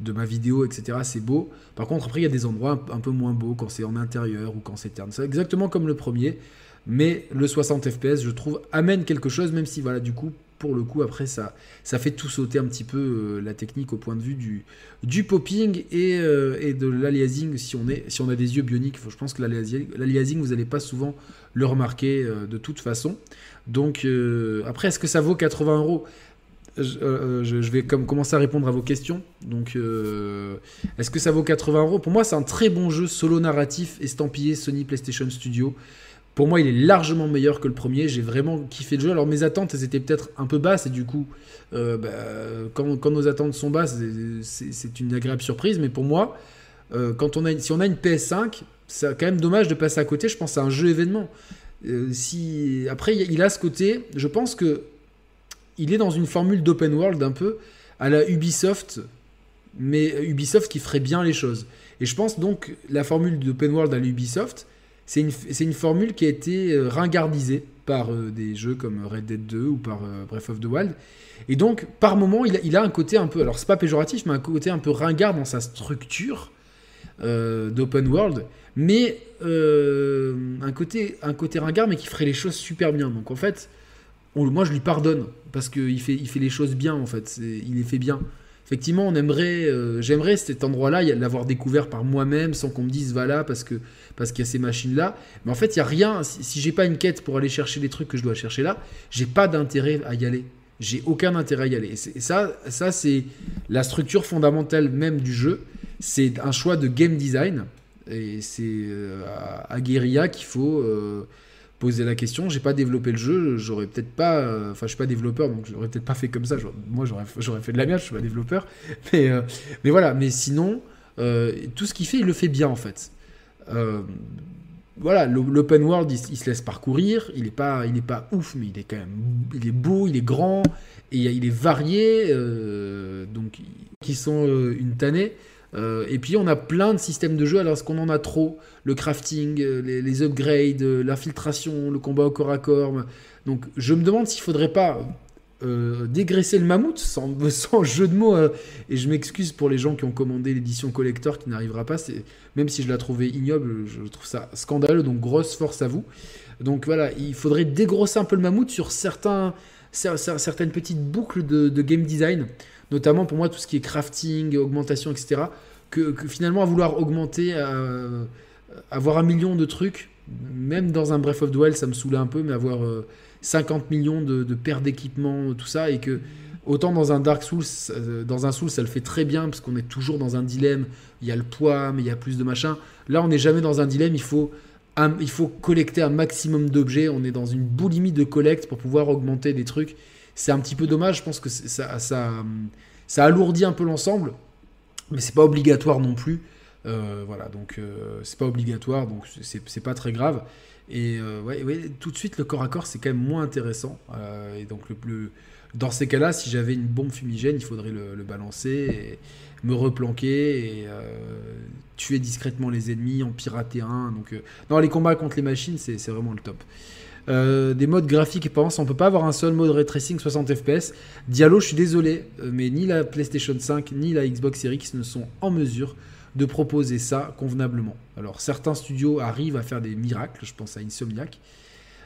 de ma vidéo, etc. C'est beau. Par contre, après, il y a des endroits un, peu moins beaux quand c'est en intérieur ou quand c'est terne. C'est exactement comme le premier. Mais le 60 FPS, je trouve, amène quelque chose, même si, voilà, du coup, pour le coup, après, ça, ça fait tout sauter un petit peu euh, la technique au point de vue du, du popping et, euh, et de l'aliasing. Si, on si on a des yeux bioniques, je pense que l'aliasing, vous n'allez pas souvent le remarquer euh, de toute façon. Donc, après, est-ce que ça vaut 80 euros? Je, vais comme commencer à répondre à vos questions. Donc, est-ce que ça vaut 80 euros? Pour moi, c'est un très bon jeu solo narratif estampillé Sony PlayStation Studio. Pour moi, il est largement meilleur que le premier. J'ai vraiment kiffé le jeu. Alors, mes attentes, elles étaient peut-être un peu basses. Et du coup, euh, bah, quand, nos attentes sont basses, c'est une agréable surprise. Mais pour moi, euh, quand on a, si on a une PS5, c'est quand même dommage de passer à côté. Je pense à un jeu événement. Euh, si, après, il a ce côté. Je pense que il est dans une formule d'open world un peu à la Ubisoft. Mais Ubisoft qui ferait bien les choses. Et je pense donc la formule d'open world à l'Ubisoft c'est une, formule qui a été euh, ringardisée par euh, des jeux comme Red Dead 2 ou par euh, Breath of the Wild. Et donc, par moment, il a, un côté un peu, alors c'est pas péjoratif, mais un côté un peu ringard dans sa structure d'open world, mais un, côté, ringard, mais qui ferait les choses super bien. Donc en fait, moi je lui pardonne, parce qu'il il fait les choses bien, en fait, il les fait bien effectivement, on aimerait, euh, j'aimerais cet endroit-là, l'avoir découvert par moi-même, sans qu'on me dise va là parce que parce qu'il y a ces machines-là. Mais en fait, il y a rien. Si, si j'ai pas une quête pour aller chercher les trucs que je dois chercher là, j'ai pas d'intérêt à y aller. J'ai aucun intérêt à y aller. Et, ça, ça c'est la structure fondamentale même du jeu. C'est un choix de game design. Et c'est euh, à, Guerilla qu'il faut euh, poser la question. J'ai pas développé le jeu, j'aurais peut-être pas. Euh, enfin, je suis pas développeur, donc j'aurais peut-être pas fait comme ça. Moi, j'aurais fait de la merde, je suis pas développeur. Mais, euh, mais voilà, mais sinon, euh, tout ce qu'il fait, il le fait bien en fait. voilà, l'open world, il, se laisse parcourir. Il est pas, il est pas ouf, mais il est quand même, il est beau, il est grand et il est varié. donc, qui sont une tannée. Euh, et puis on a plein de systèmes de jeu, alors qu'on en a trop? Le crafting, euh, les, upgrades, euh, l'infiltration, le combat au corps à corps. Donc je me demande s'il faudrait pas dégraisser le mammouth sans, jeu de mots. et je m'excuse pour les gens qui ont commandé l'édition collector qui n'arrivera pas. Même si je la trouvais ignoble, je trouve ça scandaleux. Donc grosse force à vous. Donc voilà, il faudrait dégrosser un peu le mammouth sur certains, certaines petites boucles de game design. Notamment pour moi tout ce qui est crafting, augmentation, etc., que, finalement à vouloir augmenter, avoir un million de trucs, même dans un Breath of the Wild, ça me saoulait un peu, mais avoir 50 millions de, paires d'équipements, tout ça, et que autant dans un Dark Souls, dans un Souls, ça le fait très bien, parce qu'on est toujours dans un dilemme, il y a le poids, mais il y a plus de machin. Là, on n'est jamais dans un dilemme, il faut il faut collecter un maximum d'objets. On est dans une boulimie de collecte pour pouvoir augmenter des trucs. C'est un petit peu dommage. Je pense que ça, ça, ça alourdit un peu l'ensemble, mais c'est pas obligatoire non plus. Euh, voilà, donc euh, c'est pas obligatoire, donc c'est pas très grave. Et euh, ouais, ouais, tout de suite, le corps à corps, c'est quand même moins intéressant. et donc, le, dans ces cas-là, si j'avais une bombe fumigène, il faudrait le, balancer. Me replanquer et tuer discrètement les ennemis, en pirater un. Donc, non, les combats contre les machines, c'est vraiment le top. Euh, des modes graphiques et pense on peut pas avoir un seul mode ray tracing 60 fps. Diallo, je suis désolé, mais ni la PlayStation 5 ni la Xbox Series X ne sont en mesure de proposer ça convenablement. Alors certains studios arrivent à faire des miracles, je pense à Insomniac,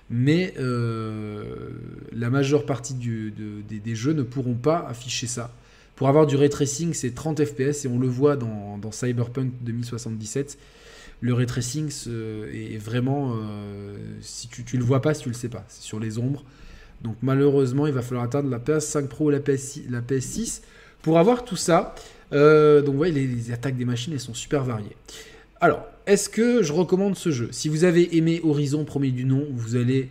mais la majeure partie des, jeux ne pourront pas afficher ça. Pour avoir du ray c'est 30 fps et on le voit dans, Cyberpunk 2077. Le ray tracing est vraiment. Euh, si tu, tu le vois pas, si tu le sais pas, c'est sur les ombres. Donc malheureusement, il va falloir atteindre la PS5 Pro ou la, PS6, 6 pour avoir tout ça. Euh, donc ouais, les, attaques des machines, elles sont super variées. Alors, est-ce que je recommande ce jeu? Si vous avez aimé Horizon, premier du nom, vous allez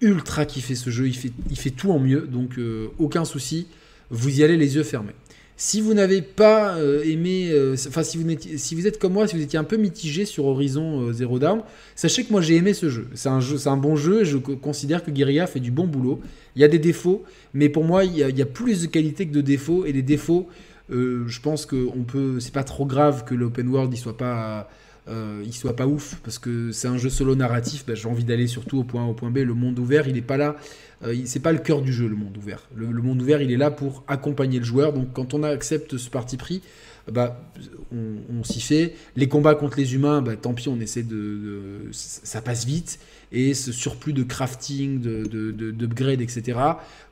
ultra kiffer ce jeu. Il fait, il fait tout en mieux, donc euh, aucun souci vous y allez les yeux fermés. Si vous n'avez pas euh, aimé, euh, enfin si vous, êtes comme moi, si vous étiez un peu mitigé sur Horizon euh, Zero Dawn, sachez que moi j'ai aimé ce jeu. C'est un jeu, c'est un bon jeu. Et je considère que Guerilla fait du bon boulot. Il y a des défauts, mais pour moi il y a, plus de qualité que de défauts. Et les défauts, je pense que on peut, c'est pas trop grave que l'open world il soit pas il soit pas ouf parce que c'est un jeu solo narratif. Ben, j'ai envie d'aller surtout au point A au point B. Le monde ouvert, il n'est pas là euh, c'est pas le cœur du jeu, le monde ouvert. Le, monde ouvert, il est là pour accompagner le joueur. Donc quand on accepte ce parti pris, bah, on, s'y fait. Les combats contre les humains, bah, tant pis, on essaie de, ça passe vite. Et ce surplus de crafting, de, d'upgrade, etc.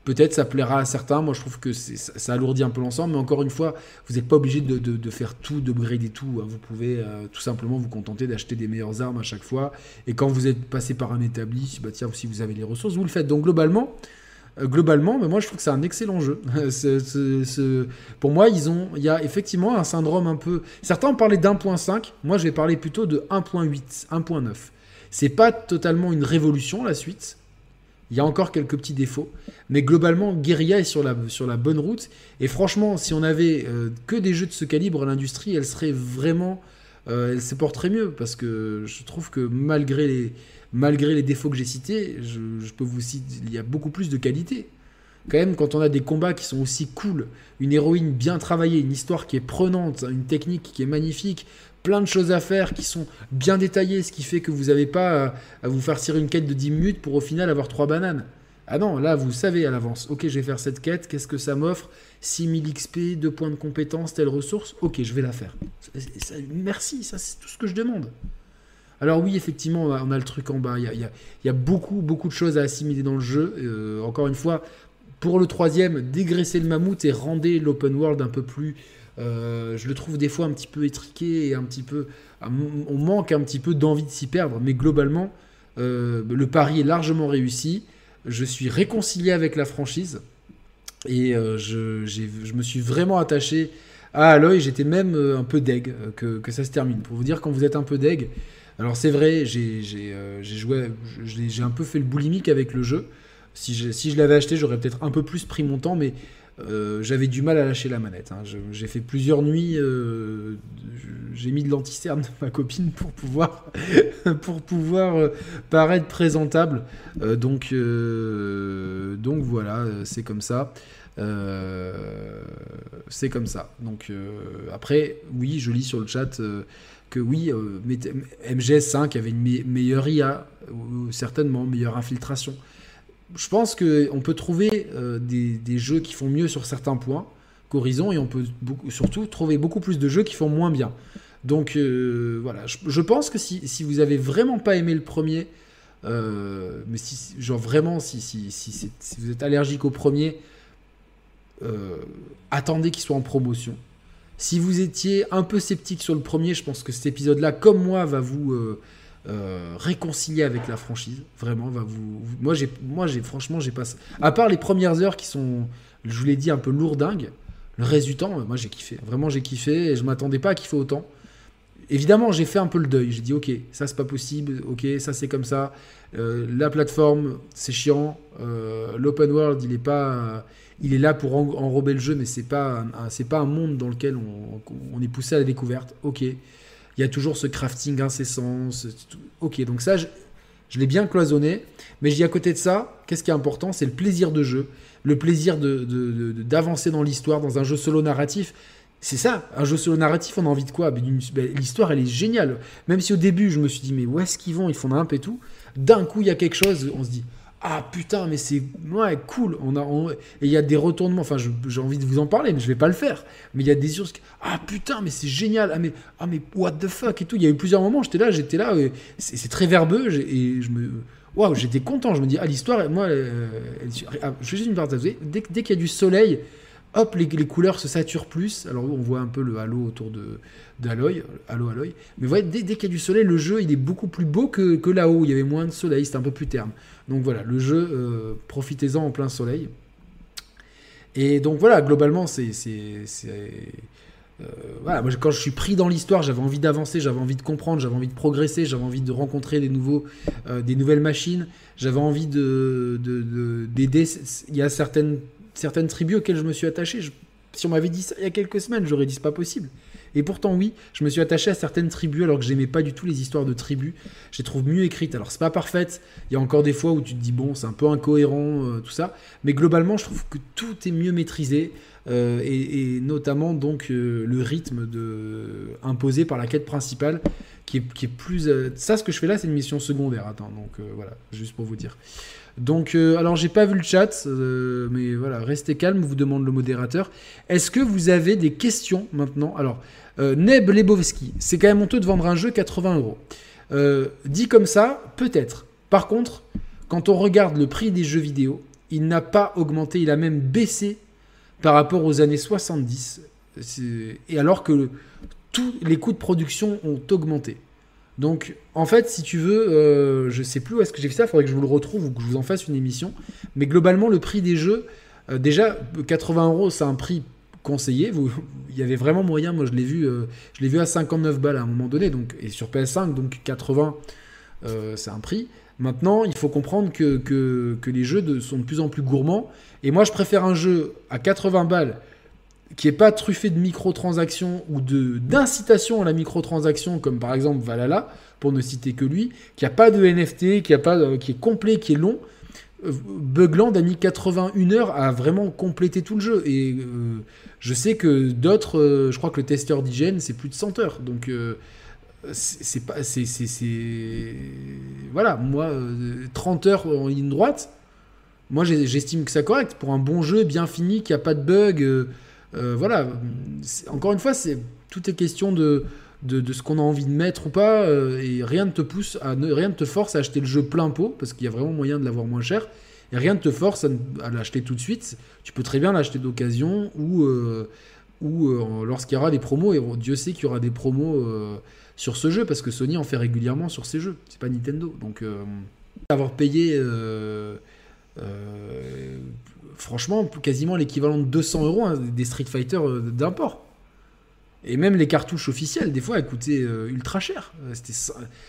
Peut-être ça plaira à certains. Moi, je trouve que ça, alourdit un peu l'ensemble. Mais encore une fois, vous n'êtes pas obligé de, faire tout, d'upgrader tout. Hein. Vous pouvez euh, tout simplement vous contenter d'acheter des meilleures armes à chaque fois. Et quand vous êtes passé par un établi, bah, tiens, si vous avez les ressources, vous le faites. Donc globalement, globalement, mais moi je trouve que c'est un excellent jeu. Pour moi, ils ont, il y a effectivement un syndrome un peu. Certains ont parlé d'1.5, moi je vais parler plutôt de 1.8, 1.9. C'est pas totalement une révolution la suite. Il y a encore quelques petits défauts, mais globalement, Guerilla est sur la, sur la bonne route. Et franchement, si on avait euh, que des jeux de ce calibre, l'industrie, elle serait vraiment, euh, elle se porterait mieux parce que je trouve que malgré les, malgré les défauts que j'ai cités, je, peux vous citer, il y a beaucoup plus de qualité. Quand même, quand on a des combats qui sont aussi cool, une héroïne bien travaillée, une histoire qui est prenante, une technique qui est magnifique, plein de choses à faire qui sont bien détaillées, ce qui fait que vous n'avez pas à, vous faire tirer une quête de 10 minutes pour au final avoir 3 bananes. Ah non, là vous savez à l'avance, ok je vais faire cette quête, qu'est-ce que ça m'offre? 6000 XP, 2 points de compétence, telle ressource, ok je vais la faire. merci, ça c'est tout ce que je demande. Alors oui, effectivement, on a, le truc en bas. Il y a, beaucoup, beaucoup de choses à assimiler dans le jeu. Euh, encore une fois, pour le troisième, dégraisser le mammouth et render l'open world un peu plus... Euh, je le trouve des fois un petit peu étriqué et un petit peu... On manque un petit peu d'envie de s'y perdre. Mais globalement, euh, le pari est largement réussi. Je suis réconcilié avec la franchise. Et je, me suis vraiment attaché à Aloy. J'étais même un peu deg que, que, ça se termine. Pour vous dire, quand vous êtes un peu deg, alors c'est vrai, j'ai euh, joué, j'ai un peu fait le boulimique avec le jeu. Si je, l'avais acheté, j'aurais peut-être un peu plus pris mon temps, mais euh, j'avais du mal à lâcher la manette. Hein. J'ai fait plusieurs nuits, euh, j'ai mis de l'anticerne de ma copine pour pouvoir, paraître présentable. donc voilà, c'est comme ça. C'est comme ça. Donc après, oui, je lis sur le chat que oui, euh, MGS5 avait une meilleure IA, certainement, meilleure infiltration. Je pense qu'on peut trouver euh, des, jeux qui font mieux sur certains points qu'Horizon, et on peut surtout trouver beaucoup plus de jeux qui font moins bien. Donc euh, voilà, je, pense que si, vous avez vraiment pas aimé le premier, mais si, genre vraiment, si, vous êtes allergique au premier, attendez qu'il soit en promotion. Si vous étiez un peu sceptique sur le premier, je pense que cet épisode-là, comme moi, va vous réconcilier avec la franchise. Vraiment, va vous. Moi, j'ai, moi, j'ai franchement, j'ai pas. À part les premières heures qui sont, je vous l'ai dit, un peu lourdingues. Le temps, moi, j'ai kiffé. Vraiment, j'ai kiffé et je m'attendais pas à kiffer autant. Évidemment, j'ai fait un peu le deuil. J'ai dit, ok, ça c'est pas possible, ok, ça c'est comme ça. Euh, la plateforme, c'est chiant. Euh, l'open world, il est pas, il est là pour enrober le jeu, mais c'est pas, c'est pas un monde dans lequel on, est poussé à la découverte. Ok, il y a toujours ce crafting incessant. ok, donc ça, je, l'ai bien cloisonné. Mais je dis à côté de ça, qu'est-ce qui est important, c'est le plaisir de jeu, le plaisir de, d'avancer dans l'histoire, dans un jeu solo narratif. C'est ça, un jeu solo narratif, on a envie de quoi? Ben, L'histoire, elle est géniale. Même si au début, je me suis dit, mais où est-ce qu'ils vont? Ils font un peu et tout. D'un coup, il y a quelque chose, on se dit, ah putain, mais c'est ouais, cool. On a, Et il y a des retournements, enfin, j'ai envie de vous en parler, mais je vais pas le faire. Mais il y a des choses, ah putain, mais c'est génial. Ah mais, ah mais what the fuck et tout. Il y a eu plusieurs moments, j'étais là, j'étais là, c'est très verbeux, et je me. Waouh, j'étais content. Je me dis, ah, l'histoire, moi, ah, je vais juste une parenthèse. Dès, dès qu'il y a du soleil, hop, les, couleurs se saturent plus. Alors on voit un peu le halo autour de d'Aloy, halo Aloy. Mais voyez, dès, qu'il y a du soleil, le jeu il est beaucoup plus beau que, que là-haut. Il y avait moins de soleil, c'était un peu plus terme. Donc voilà, le jeu, euh, profitez-en en plein soleil. Et donc voilà, globalement, c'est euh, voilà, moi, quand je suis pris dans l'histoire, j'avais envie d'avancer, j'avais envie de comprendre, j'avais envie de progresser, j'avais envie de rencontrer des, nouveaux, euh, des nouvelles machines, j'avais envie de, d'aider. Il y a certaines certaines tribus auxquelles je me suis attaché. si on m'avait dit ça il y a quelques semaines, j'aurais dit c'est pas possible. Et pourtant, oui, je me suis attaché à certaines tribus alors que j'aimais pas du tout les histoires de tribus. Je les trouve mieux écrites. Alors, c'est pas parfaite. Il y a encore des fois où tu te dis, bon, c'est un peu incohérent, euh, tout ça. Mais globalement, je trouve que tout est mieux maîtrisé. Euh, et, notamment, donc, euh, le rythme imposé par la quête principale qui est, qui est plus. ça, ce que je fais là, c'est une mission secondaire. Attends, donc voilà, juste pour vous dire. Donc, alors j'ai pas vu le chat, mais voilà, restez calme, vous demande le modérateur. Est-ce que vous avez des questions maintenant? Alors, euh, Neb Lebowski, c'est quand même honteux de vendre un jeu 80 euros. dit comme ça, peut-être. Par contre, quand on regarde le prix des jeux vidéo, il n'a pas augmenté, il a même baissé par rapport aux années 70. Et alors que tous les coûts de production ont augmenté. Donc, en fait, si tu veux, euh, je sais plus où est-ce que j'ai fait ça, il faudrait que je vous le retrouve ou que je vous en fasse une émission. Mais globalement, le prix des jeux, euh, déjà, 80 euros, c'est un prix conseillé. Vous, il y avait vraiment moyen, moi je l'ai vu, euh, je l'ai vu à 59 balles à un moment donné, donc, et sur PS5, donc 80, c'est un prix. Maintenant, il faut comprendre que, les jeux sont de plus en plus gourmands. Et moi, je préfère un jeu à 80 balles qui est pas truffé de microtransactions ou de d'incitation à la microtransaction, comme par exemple Valhalla, pour ne citer que lui, qui a pas de NFT, qui a pas, euh, qui est complet, qui est long. Euh, Bugland a mis 81 heures à vraiment compléter tout le jeu. Et euh, je sais que d'autres, je crois que le testeur d'hygiène, c'est plus de 100 heures. Donc c'est pas, c'est, voilà, moi 30 heures en ligne droite. Moi, j'estime que c'est correct pour un bon jeu bien fini, qui a pas de. Euh, voilà, encore une fois, c'est tout est question de, de, ce qu'on a envie de mettre ou pas, euh, et rien ne te pousse, à rien ne te force à acheter le jeu plein pot, parce qu'il y a vraiment moyen de l'avoir moins cher, et rien ne te force à, l'acheter tout de suite. Tu peux très bien l'acheter d'occasion ou, euh, ou lorsqu'il y aura des promos, et Dieu sait qu'il y aura des promos sur ce jeu, parce que Sony en fait régulièrement sur ses jeux, c'est pas Nintendo. Donc, avoir payé franchement, quasiment l'équivalent de 200 euros hein, des Street Fighter euh, d'import. Et même les cartouches officielles, des fois, elles coûtaient euh, ultra cher. Euh, c'était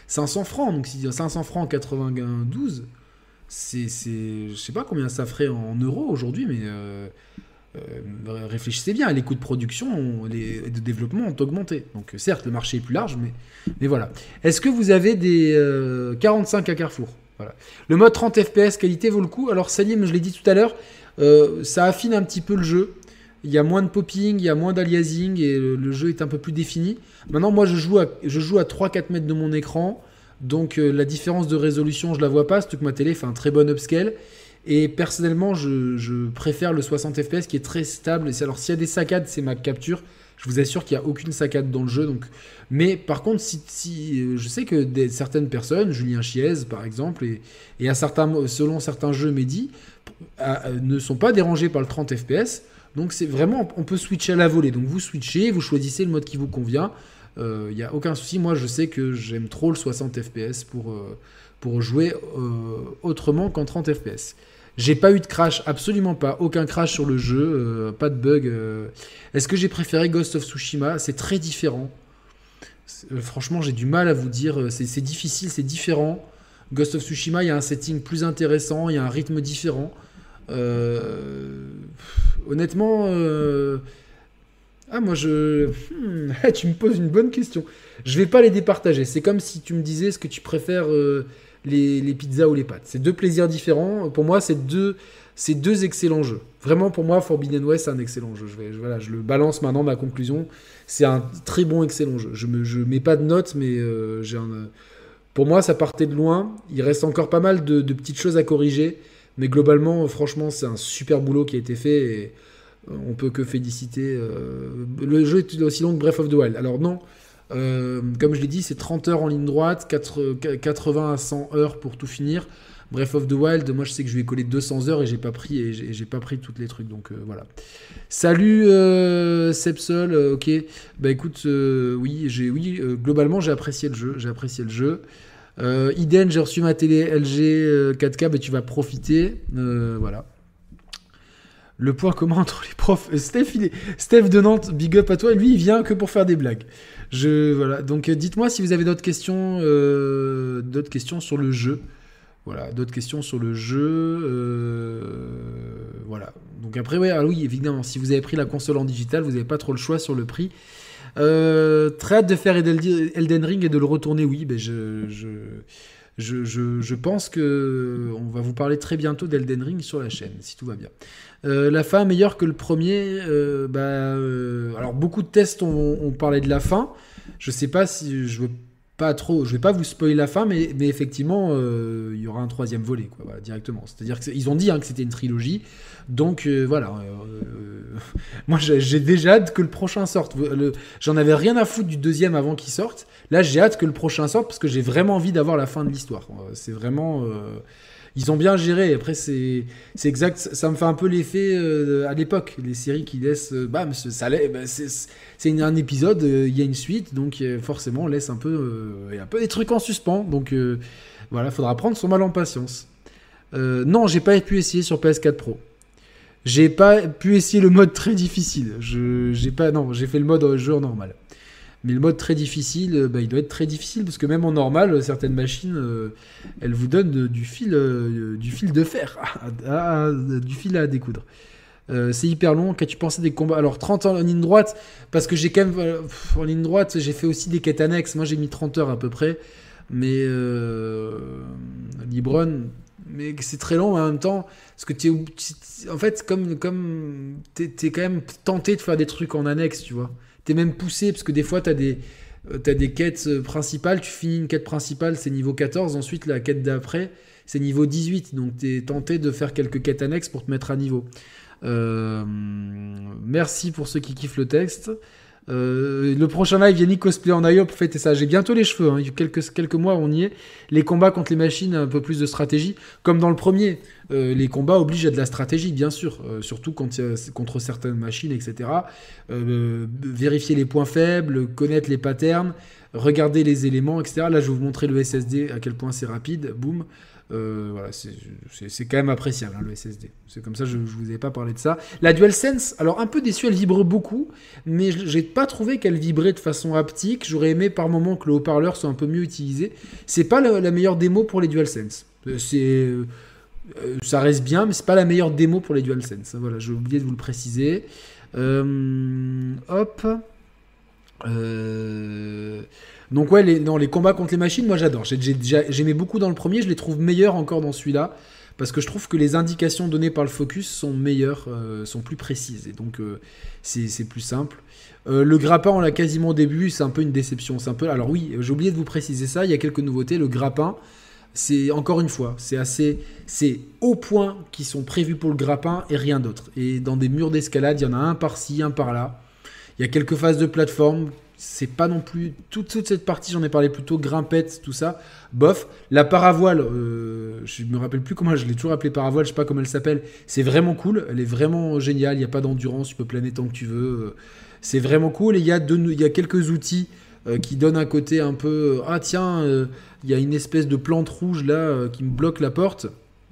500 francs. Donc, si 500 francs en 92, c'est, je sais pas combien ça ferait en euros aujourd'hui, mais réfléchissez bien. Les coûts de production, les, de développement ont augmenté. Donc, certes, le marché est plus large, mais, mais voilà. Est-ce que vous avez des 45 à Carrefour? Voilà. Le mode 30 FPS qualité vaut le coup. Alors, Salim, je l'ai dit tout à l'heure, euh, ça affine un petit peu le jeu. Il y a moins de popping, il y a moins d'aliasing et le, jeu est un peu plus défini. Maintenant, moi, je joue à, je joue à 3-4 mètres de mon écran. Donc, euh, la différence de résolution, je la vois pas. Surtout que ma télé fait un très bon upscale. Et personnellement, je, préfère le 60 FPS qui est très stable. alors, s'il y a des saccades, c'est ma capture. Je vous assure qu'il n'y a aucune saccade dans le jeu. Mais par contre, si, euh, je sais que certaines personnes, Julien Chiez par exemple, et, à selon certains jeux Mehdi, ne sont pas dérangés par le 30 FPS. Donc c'est vraiment, on peut switcher à la volée. Donc vous switchez, vous choisissez le mode qui vous convient. Il euh, n'y a aucun souci. Moi, je sais que j'aime trop le 60 FPS pour, euh, pour jouer autrement qu'en 30 FPS. J'ai pas eu de crash, absolument pas. Aucun crash sur le jeu, pas de bug. Est-ce que j'ai préféré Ghost of Tsushima? C'est très différent. Franchement, j'ai du mal à vous dire. C'est difficile, c'est différent. Ghost of Tsushima, il y a un setting plus intéressant, il y a un rythme différent. Euh, honnêtement, euh, ah moi je, hmm, tu me poses une bonne question. Je vais pas les départager. C'est comme si tu me disais ce que tu préfères euh, les, pizzas ou les pâtes. C'est deux plaisirs différents. Pour moi, c'est deux, c'est deux excellents jeux. Vraiment, pour moi, Forbidden West, c'est un excellent jeu. Je, vais, voilà, je le balance maintenant, ma conclusion. C'est un très bon, excellent jeu. Je ne mets pas de notes, mais j'ai un, pour moi, ça partait de loin. Il reste encore pas mal de, petites choses à corriger. Mais globalement, franchement, c'est un super boulot qui a été fait. Et euh, on peut que féliciter. Euh, le jeu est aussi long que Breath of the Wild. Alors non, euh, comme je l'ai dit, c'est 30 heures en ligne droite, 80 à 100 heures pour tout finir. Breath of the Wild, moi je sais que je lui ai collé 200 heures et j'ai pas pris et j'ai pas pris toutes les trucs donc voilà. Salut euh, Sepsol, ok. Bah écoute, oui, j'ai oui globalement j'ai apprécié le jeu, j'ai apprécié le jeu. Euh, Iden, j'ai reçu ma télé LG 4K, mais tu vas profiter. Euh, voilà. Le point commun entre les profs. Euh, Steph, Steph de Nantes, big up à toi. Lui, il vient que pour faire des blagues. Je, voilà. Donc, dites-moi si vous avez d'autres questions, d'autres questions sur le jeu. Voilà, d'autres questions sur le jeu. voilà. Donc après, ah oui, évidemment, si vous avez pris la console en digital, vous n'avez pas trop le choix sur le prix. Euh, très hâte de faire Elden Ring et de le retourner, oui. Je, je, je, pense que on va vous parler très bientôt d'Elden Ring sur la chaîne, si tout va bien. Euh, la fin meilleure que le premier. Euh, bah, alors beaucoup de tests ont, parlé de la fin. Je sais pas si je veux pas trop, je vais pas vous spoiler la fin, mais, mais effectivement, il y aura un troisième volet, quoi, directement. C'est-à-dire qu'ils ont dit hein, que c'était une trilogie. Donc euh, voilà. Euh, euh, moi j'ai déjà hâte que le prochain sorte. J'en avais rien à foutre du deuxième avant qu'il sorte. Là j'ai hâte que le prochain sorte parce que j'ai vraiment envie d'avoir la fin de l'histoire. C'est vraiment. Ils ont bien géré. Après, c'est exact. Ça me fait un peu l'effet à l'époque. Les séries qui laissent. bam, ça, bah, c'est un épisode, il y a une suite. Donc, forcément, on laisse un peu des trucs en suspens. Donc, voilà, faudra prendre son mal en patience. non, j'ai pas pu essayer sur PS4 Pro. J'ai pas pu essayer le mode très difficile. Je, j'ai pas, non, j'ai fait le mode jeu normal. Mais le mode très difficile, euh, bah, il doit être très difficile parce que même en normal, certaines machines, euh, elles vous donnent du fil, euh, du fil de fer, du fil à découdre. c'est hyper long. Quand tu pensais des combats, alors 30 en ligne droite, parce que j'ai quand même en ligne droite, j'ai fait aussi des quêtes annexes. Moi, j'ai mis 30 heures à peu près, mais Libron, mais c'est très long en même temps. Parce que tu es, en fait, comme, comme tu es, quand même tenté de faire des trucs en annexe, tu vois. Tu es même poussé, parce que des fois, tu as des, euh, as des quêtes euh, principales. Tu finis une quête principale, c'est niveau 14. Ensuite, la quête d'après, c'est niveau 18. Donc, tu es tenté de faire quelques quêtes annexes pour te mettre à niveau. Euh, merci pour ceux qui kiffent le texte. Euh, le prochain live, Yannick cosplay en IO pour ça. J'ai bientôt les cheveux, hein. quelques, quelques mois on y est. Les combats contre les machines, un peu plus de stratégie. Comme dans le premier, euh, les combats obligent à de la stratégie, bien sûr. Euh, surtout quand, contre certaines machines, etc. vérifier les points faibles, connaître les patterns, regarder les éléments, etc. Là, je vais vous montrer le SSD, à quel point c'est rapide. Boum. Euh, voilà, c'est quand même appréciable hein, le SSD. C'est comme ça, je, ne vous ai pas parlé de ça. La DualSense, alors un peu déçu, elle vibre beaucoup, mais j'ai pas trouvé qu'elle vibrait de façon haptique. J'aurais aimé par moment que le haut-parleur soit un peu mieux utilisé. C'est pas la, meilleure démo pour les DualSense. Euh, c'est euh, ça reste bien, mais c'est pas la meilleure démo pour les DualSense. Voilà, j'ai oublié de vous le préciser. hop. Euh, donc ouais, les, les combats contre les machines, moi j'adore. J'aimais beaucoup dans le premier, je les trouve meilleurs encore dans celui-là. Parce que je trouve que les indications données par le focus sont meilleures, euh, sont plus précises. Et donc euh, c'est plus simple. Le grappin, on l'a quasiment au début, c'est un peu une déception. C'est un peu... Alors oui, j'ai oublié de vous préciser ça, il y a quelques nouveautés. Le grappin, c'est encore une fois, c'est assez... C'est au point qui sont prévus pour le grappin et rien d'autre. Et dans des murs d'escalade, il y en a un par-ci, un par-là. Il y a quelques phases de plateforme. C'est pas non plus toute, cette partie, j'en ai parlé plutôt grimpette, tout ça. Bof. La paravoile, euh, je me rappelle plus comment je l'ai toujours appelée paravoile, je sais pas comment elle s'appelle. C'est vraiment cool, elle est vraiment géniale. Il n'y a pas d'endurance, tu peux planer tant que tu veux. C'est vraiment cool. Et il y a, il y a quelques outils euh, qui donnent un côté un peu ah tiens, euh, il y a une espèce de plante rouge là qui me bloque la porte.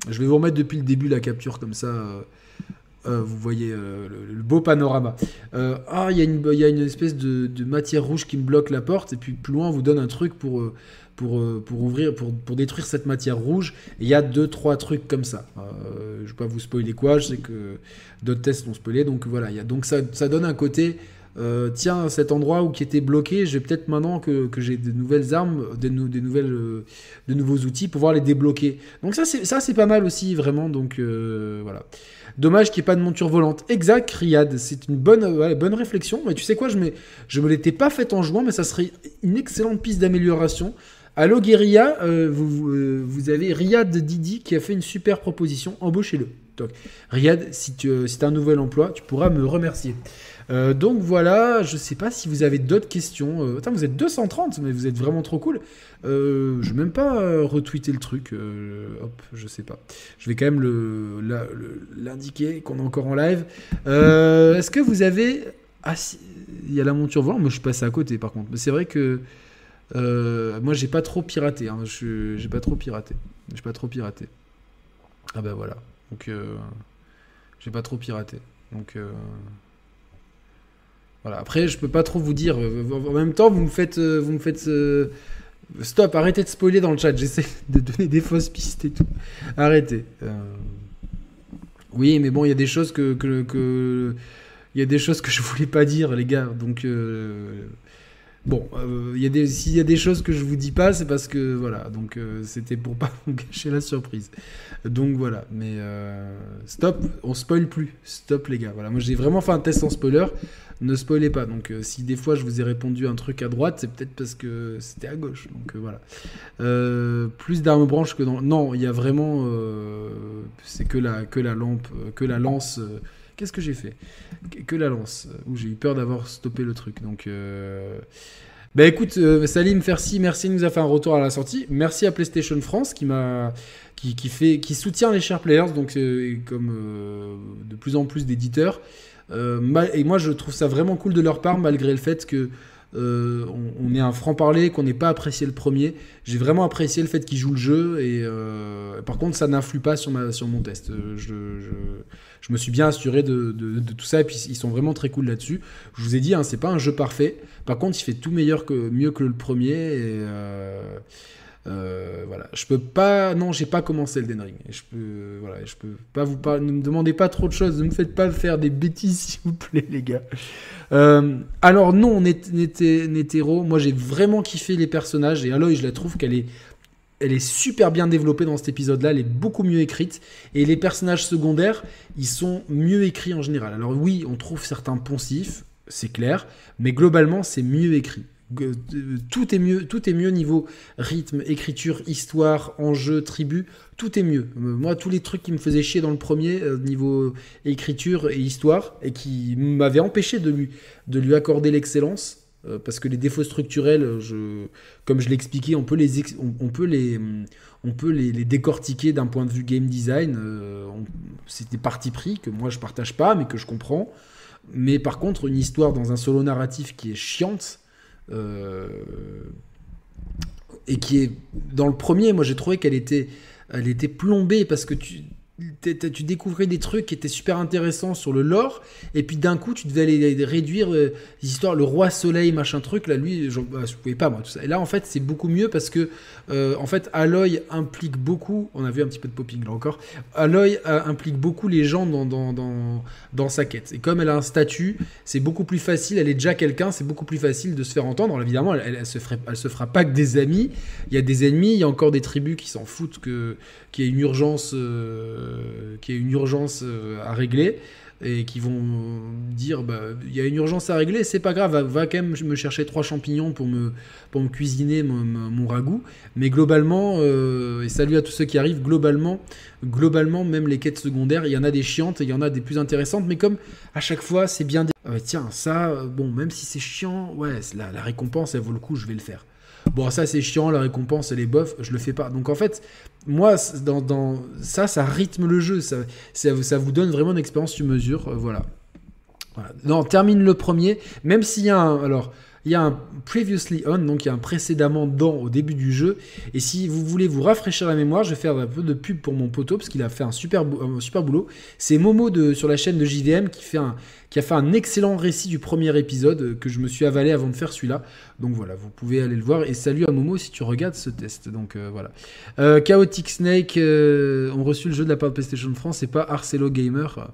Je vais vous remettre depuis le début la capture comme ça. Euh, vous voyez euh, le, beau panorama. Euh, ah, il y, a une espèce de, matière rouge qui me bloque la porte, et puis plus loin, on vous donne un truc pour, pour, pour ouvrir, pour, pour, détruire cette matière rouge. Il y a deux, trois trucs comme ça. je ne vais pas vous spoiler quoi, je sais que d'autres tests l'ont spoilé, donc voilà. Donc ça, ça donne un côté. tiens, cet endroit où qui était bloqué, j'ai peut-être maintenant que, que j'ai de nouvelles armes, des, nouvelles, de nouveaux outils pouvoir les débloquer. Donc ça, c'est pas mal aussi, vraiment. Donc voilà. Dommage qu'il n'y ait pas de monture volante. Exact, Riyad. C'est une bonne, bonne réflexion. Mais tu sais quoi, je, je me l'étais pas fait en jouant, mais ça serait une excellente piste d'amélioration. Allo Guerilla, euh, vous, euh, vous, avez Riyad Didi qui a fait une super proposition. Embauchez-le. Riyad, si tu euh, as un nouvel emploi, tu pourras me remercier. Euh, donc voilà, je sais pas si vous avez d'autres questions. Euh, attends, vous êtes 230, mais vous êtes vraiment trop cool. Euh, je vais même pas retweeter le truc. hop, je sais pas. Je vais quand même l'indiquer qu'on est encore en live. Est-ce que vous avez. Ah, il y a la monture volante, mais je suis passé à côté par contre. Mais c'est vrai que. moi, j'ai pas trop piraté. Hein. J'ai pas trop piraté. J'ai pas trop piraté. Ah ben voilà. Donc, j'ai pas trop piraté. Donc. Voilà. Après, je peux pas trop vous dire. Euh, en même temps, vous me faites, euh, vous me faites. Euh, stop, arrêtez de spoiler dans le chat. J'essaie de donner des fausses pistes et tout. Arrêtez. Oui, mais bon, il y a des choses que, que, il y a des choses que je voulais pas dire, les gars. Donc, bon, y a des, s'il y a des choses que je vous dis pas, c'est parce que voilà. Donc, c'était pour pas vous gâcher la surprise. Donc voilà. Mais stop, on spoil plus. Stop, les gars. Voilà. Moi, j'ai vraiment fait un test en spoiler ne spoilez pas. Donc, euh, si des fois je vous ai répondu un truc à droite, c'est peut-être parce que c'était à gauche. Donc, euh, voilà. Euh, plus d'armes branches que dans. Non, il y a vraiment. c'est que la, que la lampe, que la lance. Qu'est-ce que j'ai fait? Que la lance. Où j'ai eu peur d'avoir stoppé le truc. Donc. Bah écoute, Salim Fersi, merci, il nous a fait un retour à la sortie. Merci à PlayStation France qui qui, qui, fait qui soutient les chers players, donc comme de plus en plus d'éditeurs. Euh, et moi, je trouve ça vraiment cool de leur part, malgré le fait que euh, on, ait un franc-parler, qu'on n'ait pas apprécié le premier. J'ai vraiment apprécié le fait qu'ils jouent le jeu, et euh, par contre, ça n'influe pas sur, mon test. Je, je, me suis bien assuré de, tout ça, et puis ils sont vraiment très cool là-dessus. Je vous ai dit, hein, c'est pas un jeu parfait. Par contre, il fait tout meilleur mieux que le premier. Euh, voilà, je peux pas. Non, j'ai pas commencé le Ring. Je peux, voilà, je peux pas vous parler. Ne me demandez pas trop de choses. Ne me faites pas faire des bêtises, s'il vous plaît, les gars. Euh, alors non, Netero, moi j'ai vraiment kiffé les personnages et Aloy, je la trouve qu'elle est, elle est super bien développée dans cet épisode-là. Elle est beaucoup mieux écrite et les personnages secondaires, ils sont mieux écrits en général. Alors oui, on trouve certains poncifs, c'est clair, mais globalement c'est mieux écrit tout est mieux, tout est mieux niveau rythme, écriture, histoire, enjeu, tribu, tout est mieux. Moi, tous les trucs qui me faisaient chier dans le premier euh, niveau écriture et histoire et qui m'avaient empêché de lui, de lui accorder l'excellence. Euh, parce que les défauts structurels, comme je l'expliquais, on peut les, on, peut les, on peut les, décortiquer d'un point de vue game design. Euh, c'est des partis pris que moi je partage pas, mais que je comprends. Mais par contre, une histoire dans un solo narratif qui est chiante, euh, et qui est dans le premier, moi j'ai trouvé qu'elle était, elle était plombée parce que tu, tu découvrais des trucs qui étaient super intéressants sur le lore, et puis d'un coup, tu devais aller réduire euh, les le roi soleil, machin truc, là, lui, je, ne bah, pouvais pas, moi, tout ça. Et là, en fait, c'est beaucoup mieux parce que, euh, en fait, Aloy implique beaucoup, on a vu un petit peu de popping là encore, Aloy euh, implique beaucoup les gens dans, dans, dans, sa quête. Et comme elle a un statut, c'est beaucoup plus facile, elle est déjà quelqu'un, c'est beaucoup plus facile de se faire entendre. Alors, évidemment, elle, elle, se, ferait, elle se fera pas que des amis, il y a des ennemis, il y a encore des tribus qui s'en foutent qu'il y ait une urgence, euh, qui une urgence euh, à régler. et qui vont dire bah il y a une urgence à régler, c'est pas grave, va, quand même me chercher trois champignons pour me, pour me cuisiner mon, ragoût. Mais globalement, euh, et salut à tous ceux qui arrivent, globalement, globalement, même les quêtes secondaires, il y en a des chiantes il y en a des plus intéressantes, mais comme à chaque fois c'est bien. Ah tiens, ça, bon, même si c'est chiant, ouais, la récompense elle vaut le coup, je vais le faire. Bon, ça c'est chiant, la récompense elle est bof, je le fais pas. Donc en fait, moi, dans, ça, ça rythme le jeu, ça, ça, vous donne vraiment une expérience sur mesure, euh, voilà. voilà. Non, termine le premier, même s'il y a un. Alors, il y a un previously on, donc il y a un précédemment dans au début du jeu. Et si vous voulez vous rafraîchir la mémoire, je vais faire un peu de pub pour mon poteau parce qu'il a fait un super, boulot. C'est Momo de, sur la chaîne de JDM qui, a fait un excellent récit du premier épisode euh, que je me suis avalé avant de faire celui-là. Donc voilà, vous pouvez aller le voir. Et salut à Momo si tu regardes ce test. Donc euh, voilà. Euh, Chaotic Snake ont reçu le jeu de la part de PlayStation France. C'est pas Arcelo Gamer.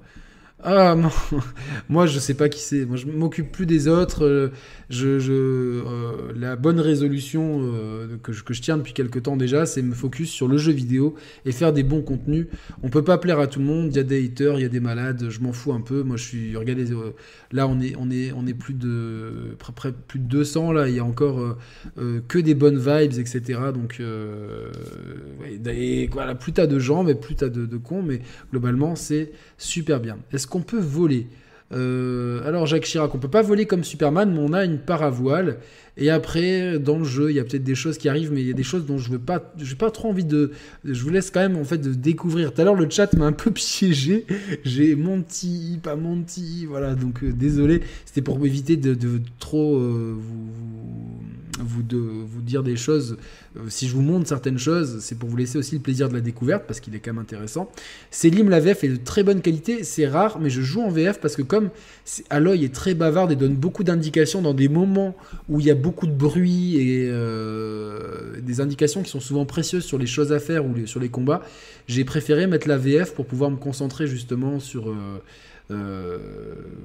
Ah, non. moi je sais pas qui c'est. Moi je m'occupe plus des autres. Euh, je, je euh, la bonne résolution euh, que, je, que, tiens depuis quelques temps déjà, c'est me focus sur le jeu vidéo et faire des bons contenus. On peut pas plaire à tout le monde. Il y a des haters, il y a des malades. Je m'en fous un peu. Moi je suis. Regardez, là on est plus de près, plus de 200 là. Il y a encore que des bonnes vibes, etc. Donc ouais, voilà, plus t'as de gens, mais plus t'as de, cons. Mais globalement c'est super bien. Qu'on peut voler euh, alors Jacques Chirac, on peut pas voler comme Superman, mais on a une paravoile. Et après, dans le jeu, il y a peut-être des choses qui arrivent, mais il y a des choses dont je veux pas, trop envie de. Je vous laisse quand même en fait de découvrir. Tout à l'heure, le chat m'a un peu piégé. J'ai menti, pas menti, voilà. Donc euh, désolé. C'était pour éviter de, trop euh, vous, de, vous dire des choses. Euh, si je vous montre certaines choses, c'est pour vous laisser aussi le plaisir de la découverte, parce qu'il est quand même intéressant. Selim, la VF est de très bonne qualité, c'est rare, mais je joue en VF parce que comme Aloy est très bavard et donne beaucoup d'indications dans des moments où il y a beaucoup de bruit et euh, des indications qui sont souvent précieuses sur les choses à faire ou sur les combats, j'ai préféré mettre la VF pour pouvoir me concentrer justement sur... Euh,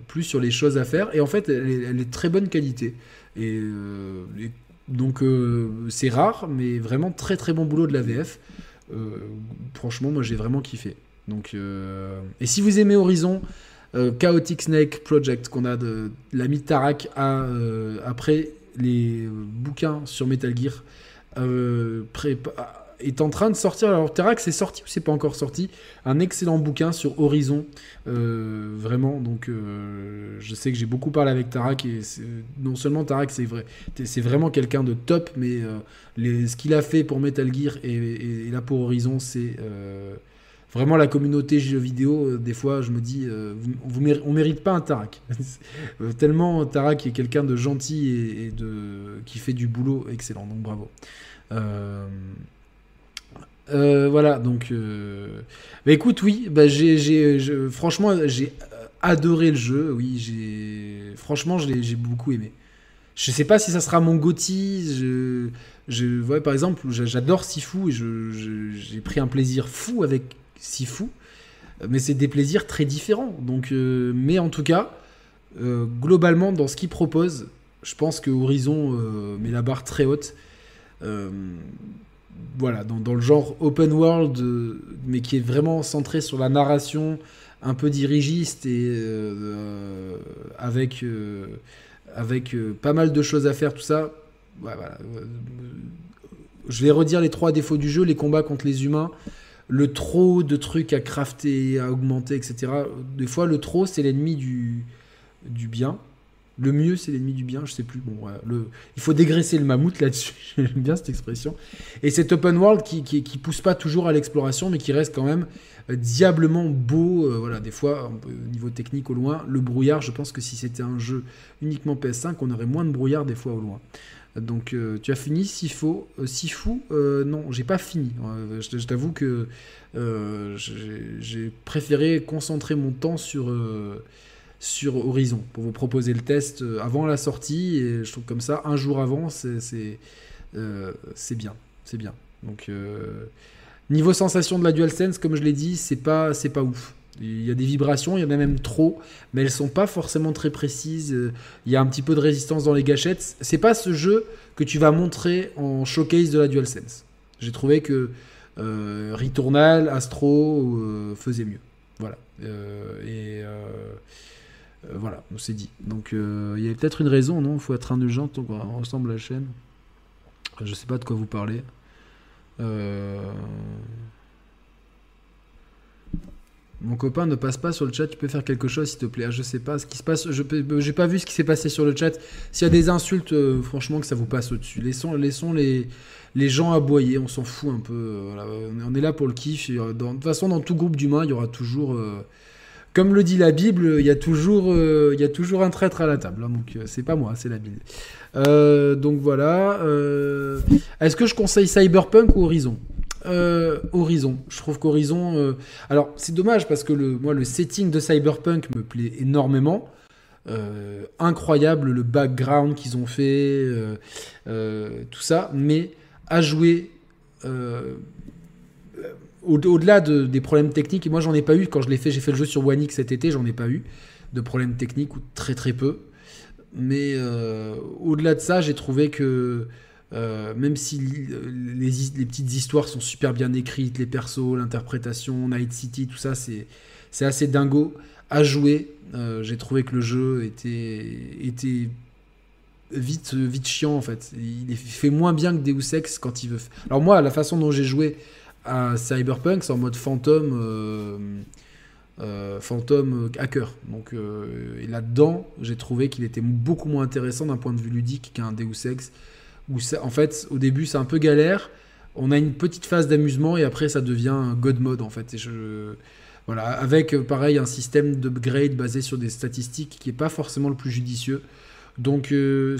plus sur les choses à faire et en fait elle est, elle très bonne qualité donc euh, c'est rare, mais vraiment très très bon boulot de la VF. Euh, franchement, moi j'ai vraiment kiffé. Donc, euh, et si vous aimez Horizon, Chaotic Snake Project qu'on a de l'ami Tarak après les bouquins sur Metal Gear pré est en train de sortir. Alors, Terax c'est sorti ou c'est pas encore sorti? Un excellent bouquin sur Horizon. Euh, vraiment, donc euh, je sais que j'ai beaucoup parlé avec Tarak et non seulement Tarak, c'est vrai, c'est vraiment quelqu'un de top, mais euh, ce qu'il a fait pour Metal Gear et, là pour Horizon, c'est vraiment la communauté jeux vidéo. des fois, je me dis, vous, on mérite pas un Tarak. Tellement Tarak est quelqu'un de gentil et, de qui fait du boulot excellent. Donc bravo. Euh, voilà, donc. Euh... Bah, écoute, oui, bah, j'ai, franchement, j'ai adoré le jeu. Oui, j'ai, franchement, j'ai beaucoup aimé. Je sais pas si ça sera mon Gotti. Je, je, par exemple, j'adore Sifu et j'ai pris un plaisir fou avec Sifu, mais c'est des plaisirs très différents. Donc, euh, mais en tout cas, euh, globalement, dans ce qu'il propose, je pense que Horizon met la barre très haute voilà, dans, le genre open world, euh, mais qui est vraiment centré sur la narration, un peu dirigiste et euh, euh, avec, avec pas mal de choses à faire, tout ça. Je vais redire les trois défauts du jeu les combats contre les humains, le trop de trucs à crafter, à augmenter, etc. Des fois, le trop, c'est l'ennemi du, du bien. Le mieux, c'est l'ennemi du bien, je sais plus. Bon. Il faut dégraisser le mammouth là-dessus, j'aime bien cette expression. Et cet open world qui, qui, pousse pas toujours à l'exploration, mais qui reste quand même euh, diablement beau. Euh, voilà, des fois, au niveau technique au loin, le brouillard, je pense que si c'était un jeu uniquement PS5, on aurait moins de brouillard des fois au loin. Donc, euh, tu as fini Sifu Sifu Non, j'ai pas fini. je t'avoue que j'ai préféré concentrer mon temps sur sur Horizon pour vous proposer le test euh, avant la sortie. Et je trouve comme ça, un jour avant, c'est euh, bien. C'est bien. Euh, niveau sensation de la DualSense, comme je l'ai dit, c'est pas, pas ouf. Il y a des vibrations, il y en a même trop, mais elles sont pas forcément très précises. Il y a un petit peu de résistance dans les gâchettes. C'est pas ce jeu que tu vas montrer en showcase de la DualSense. J'ai trouvé que Returnal, Astro faisaient mieux. Voilà. et voilà, on s'est dit. Donc il y a peut-être une raison, non? Il faut être indulgent donc on ressemble à la chaîne. Je sais pas de quoi vous parlez. Mon copain ne passe pas sur le chat, tu peux faire quelque chose s'il te plaît. Ah, je sais pas ce qui se passe, je j'ai pas vu ce qui s'est passé sur le chat. S'il y a des insultes, euh, franchement que ça vous passe au-dessus. Laissons, les, gens aboyer, on s'en fout un peu. Euh, on est là pour le kiff. de toute façon, dans tout groupe d'humains, il y aura toujours, euh, comme le dit la Bible, il y a toujours, toujours un traître à la table. Hein, donc c'est pas moi, c'est la Bible. donc voilà. Est-ce que je conseille Cyberpunk ou Horizon? Euh, Horizon. Je trouve qu'Horizon. Euh, alors, c'est dommage parce que moi, le setting de Cyberpunk me plaît énormément. Euh, incroyable le background qu'ils ont fait, tout ça. Mais à jouer. Au-delà des problèmes techniques, et moi j'en ai pas eu quand je l'ai fait, j'ai fait le jeu sur One cet été, j'en ai pas eu de problèmes techniques ou très très peu. Mais au-delà de ça, j'ai trouvé que euh, même si les, petites histoires sont super bien écrites, les persos, l'interprétation, Night City, tout ça, c'est, assez dingo à jouer. Euh, j'ai trouvé que le jeu était, était vite, vite chiant en fait. Il fait moins bien que Deus Ex quand il veut. Alors moi, la façon dont j'ai joué à Cyberpunk, c'est en mode fantôme. Euh, fantôme hacker. Donc et là-dedans, j'ai trouvé qu'il était beaucoup moins intéressant d'un point de vue ludique qu'un Deus Ex en fait, au début, c'est un peu galère. On a une petite phase d'amusement et après, ça devient God mode en fait. Voilà, avec pareil un système d'upgrade basé sur des statistiques qui est pas forcément le plus judicieux. Donc euh,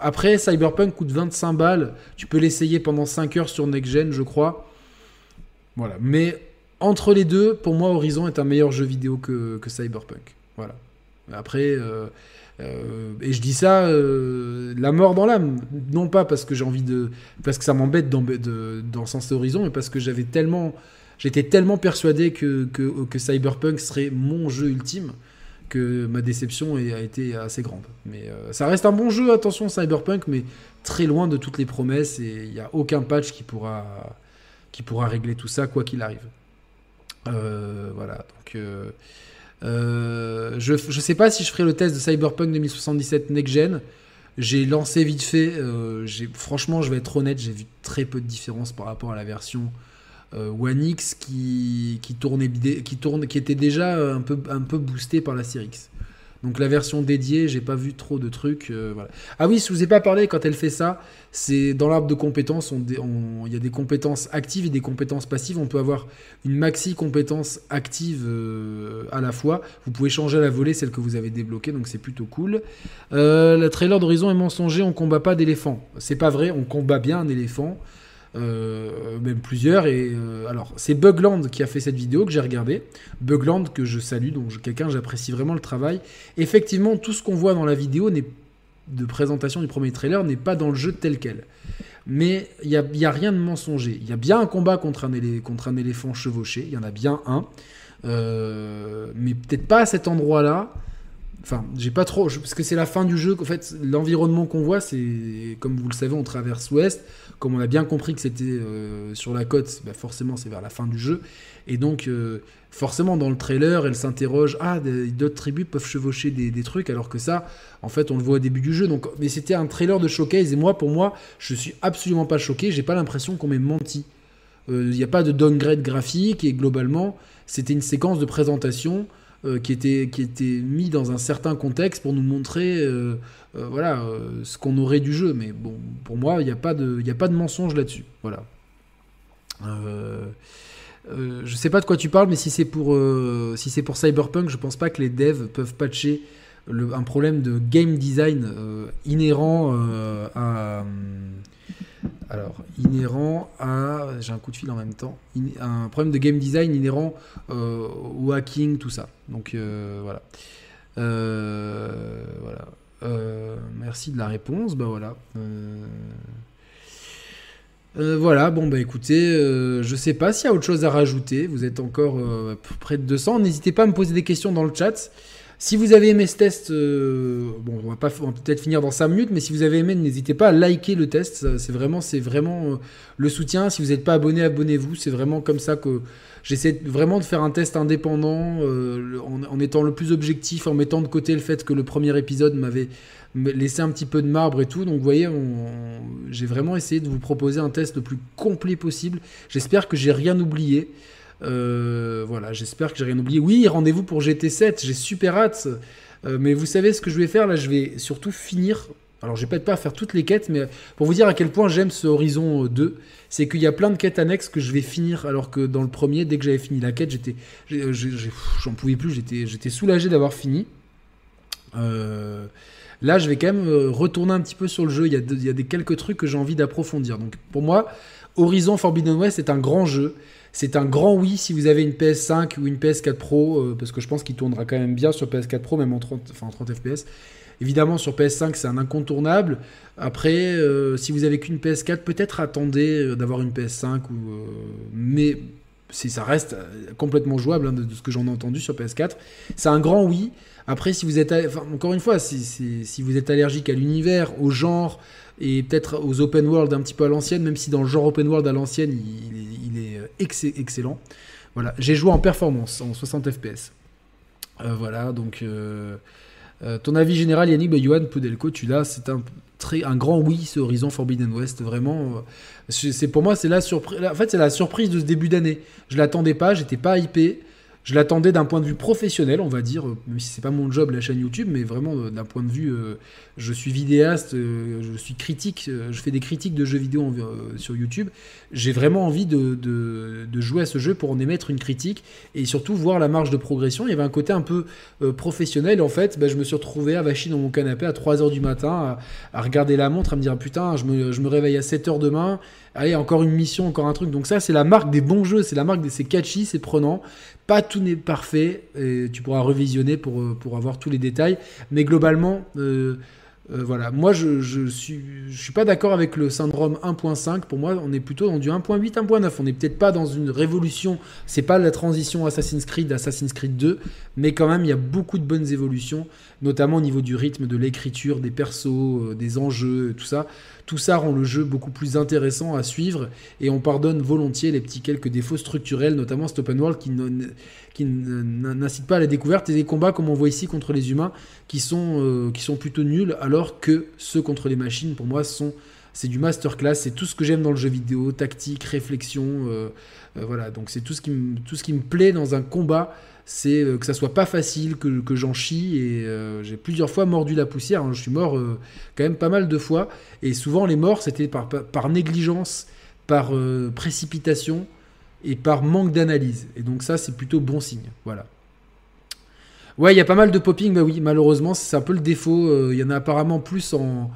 après, Cyberpunk coûte 25 balles. Tu peux l'essayer pendant 5 heures sur Next Gen, je crois. Voilà. Mais entre les deux, pour moi, Horizon est un meilleur jeu vidéo que, que Cyberpunk. Voilà. Après, euh, euh, et je dis ça, euh, la mort dans l'âme, non pas parce que j'ai envie de, parce que ça m'embête dans, Sens Horizon, mais parce que j'avais tellement, j'étais tellement persuadé que, que, Cyberpunk serait mon jeu ultime que ma déception a été assez grande. Mais ça reste un bon jeu, attention Cyberpunk, mais très loin de toutes les promesses et il n'y a aucun patch qui pourra, qui pourra régler tout ça quoi qu'il arrive. voilà, donc euh, je ne sais pas si je ferai le test de Cyberpunk 2077 Next Gen. J'ai lancé vite fait. Euh, franchement, je vais être honnête, j'ai vu très peu de différence par rapport à la version euh, One X qui, qui, tournait, qui, tourne, qui était déjà un peu, un peu boostée par la Series. Donc la version dédiée, j'ai pas vu trop de trucs. Euh, ah oui, je vous ai pas parlé quand elle fait ça, c'est dans l'arbre de compétences, il y a des compétences actives et des compétences passives. On peut avoir une maxi compétence active euh, à la fois. Vous pouvez changer à la volée celle que vous avez débloquée, donc c'est plutôt cool. Euh, le trailer d'Horizon est mensonger, on combat pas d'éléphant. C'est pas vrai, on combat bien un éléphant. Euh, même plusieurs. Et euh, alors, c'est Bugland qui a fait cette vidéo que j'ai regardée. Bugland que je salue, donc quelqu'un j'apprécie vraiment le travail. Effectivement, tout ce qu'on voit dans la vidéo de présentation du premier trailer n'est pas dans le jeu tel quel. Mais il n'y a, a, rien de mensonger. Il y a bien un combat contre un, contre un éléphant chevauché, il y en a bien un. Euh, mais peut-être pas à cet endroit-là. Enfin, j'ai pas trop. parce que c'est la fin du jeu. En fait, l'environnement qu'on voit, c'est. Comme vous le savez, on traverse ouest. Comme on a bien compris que c'était euh, sur la côte, bah, forcément, c'est vers la fin du jeu. Et donc, euh, forcément, dans le trailer, elle s'interroge Ah, d'autres tribus peuvent chevaucher des, trucs, alors que ça, en fait, on le voit au début du jeu. Donc, mais c'était un trailer de showcase. Et moi, pour moi, je suis absolument pas choqué. J'ai pas l'impression qu'on m'ait menti. Euh, il n'y a pas de downgrade graphique. Et globalement, c'était une séquence de présentation euh, qui, était, qui était mis dans un certain contexte pour nous montrer euh, euh, voilà, ce qu'on aurait du jeu. Mais bon, pour moi, il n'y a, pas de, a pas de mensonge là-dessus. Voilà. je sais pas de quoi tu parles, mais si c'est pour, si c'est pour Cyberpunk, je pense pas que les devs peuvent patcher un problème de game design inhérent à alors, inhérent à. J'ai un coup de fil en même temps. un problème de game design inhérent euh, au hacking, tout ça. Donc, euh, voilà. Euh, merci de la réponse. Bah voilà. voilà, bon bah écoutez, je sais pas s'il y a autre chose à rajouter. Vous êtes encore près de 200. N'hésitez pas à me poser des questions dans le chat. Si vous avez aimé ce test, euh, on va peut-être finir dans 5 minutes, mais si vous avez aimé, n'hésitez pas à liker le test. C'est vraiment, euh, le soutien. Si vous n'êtes pas abonné, abonnez-vous. C'est vraiment comme ça que j'essaie vraiment de faire un test indépendant, euh, en, étant le plus objectif, en mettant de côté le fait que le premier épisode m'avait laissé un petit peu de marbre et tout. Donc, vous voyez, j'ai vraiment essayé de vous proposer un test le plus complet possible. J'espère que j'ai rien oublié. Euh, voilà, j'espère que j'ai rien oublié. Oui, rendez-vous pour GT7, j'ai super hâte. Euh, mais vous savez ce que je vais faire là Je vais surtout finir. Alors, je vais peut-être pas faire toutes les quêtes, mais pour vous dire à quel point j'aime ce Horizon 2, c'est qu'il y a plein de quêtes annexes que je vais finir, alors que dans le premier, dès que j'avais fini la quête, j'étais, j'en pouvais plus, j'étais, soulagé d'avoir fini. Euh, là, je vais quand même retourner un petit peu sur le jeu. Il y a, il y a des quelques trucs que j'ai envie d'approfondir. Donc, pour moi, Horizon Forbidden West est un grand jeu. C'est un grand oui si vous avez une PS5 ou une PS4 Pro, euh, parce que je pense qu'il tournera quand même bien sur PS4 Pro, même en 30, enfin, 30 FPS. Évidemment, sur PS5, c'est un incontournable. Après, euh, si vous avez qu'une PS4, peut-être attendez euh, d'avoir une PS5, ou, mais si ça reste complètement jouable hein, de, ce que j'en ai entendu sur PS4. C'est un grand oui. Après, si vous êtes, encore une fois, si vous êtes allergique à l'univers, au genre, et peut-être aux open world un petit peu à l'ancienne, même si dans le genre open world à l'ancienne, il, est euh, excellent. Voilà, j'ai joué en performance, en 60 FPS. Euh, voilà, donc euh, ton avis général, Yannick, bah, Johan Pudelko, tu l'as, c'est un un grand oui ce Horizon Forbidden West, vraiment. c'est pour moi, c'est la surprise. En fait, c'est la surprise de ce début d'année. Je l'attendais pas, j'étais pas hypé. Je l'attendais d'un point de vue professionnel, on va dire, euh, même si c'est pas mon job la chaîne YouTube, mais vraiment euh, d'un point de vue, euh, je suis vidéaste, je suis critique, je fais des critiques de jeux vidéo sur YouTube. J'ai vraiment envie de, jouer à ce jeu pour en émettre une critique et surtout voir la marge de progression. Il y avait un côté un peu professionnel. En fait, bah, je me suis retrouvé à vacher dans mon canapé à 3h du matin, à, regarder la montre, à me dire putain, je me, je me réveille à 7h demain allez, encore une mission, encore un truc. Donc ça, c'est la marque des bons jeux, c'est la marque des c'est catchy, c'est prenant. Pas tout n'est parfait, tu pourras revisionner pour, euh, pour avoir tous les détails. Mais globalement, euh, euh, voilà, moi je, suis, pas d'accord avec le syndrome 1.5. Pour moi, on est plutôt dans du 1.8, 1.9. On n'est peut-être pas dans une révolution. C'est pas la transition Assassin's Creed, Assassin's Creed 2, mais quand même il y a beaucoup de bonnes évolutions, notamment au niveau du rythme, de l'écriture, des persos, des enjeux, tout ça. Tout ça rend le jeu beaucoup plus intéressant à suivre et on pardonne volontiers les petits quelques défauts structurels, notamment cet open world qui, qui n'incite pas à la découverte et des combats comme on voit ici contre les humains qui sont, euh, qui sont plutôt nuls alors que ceux contre les machines pour moi sont c'est du masterclass, c'est tout ce que j'aime dans le jeu vidéo, tactique, réflexion, euh, euh, voilà, donc c'est tout ce qui me tout ce qui me plaît dans un combat c'est que ça soit pas facile, que, que j'en chie. Et j'ai plusieurs fois mordu la poussière. Hein. Je suis mort quand même pas mal de fois. Et souvent, les morts, c'était par, par, négligence, par précipitation et par manque d'analyse. Et donc, ça, c'est plutôt bon signe. Voilà. Ouais, il y a pas mal de popping, bah oui, malheureusement, c'est un peu le défaut. Il y en a apparemment plus en,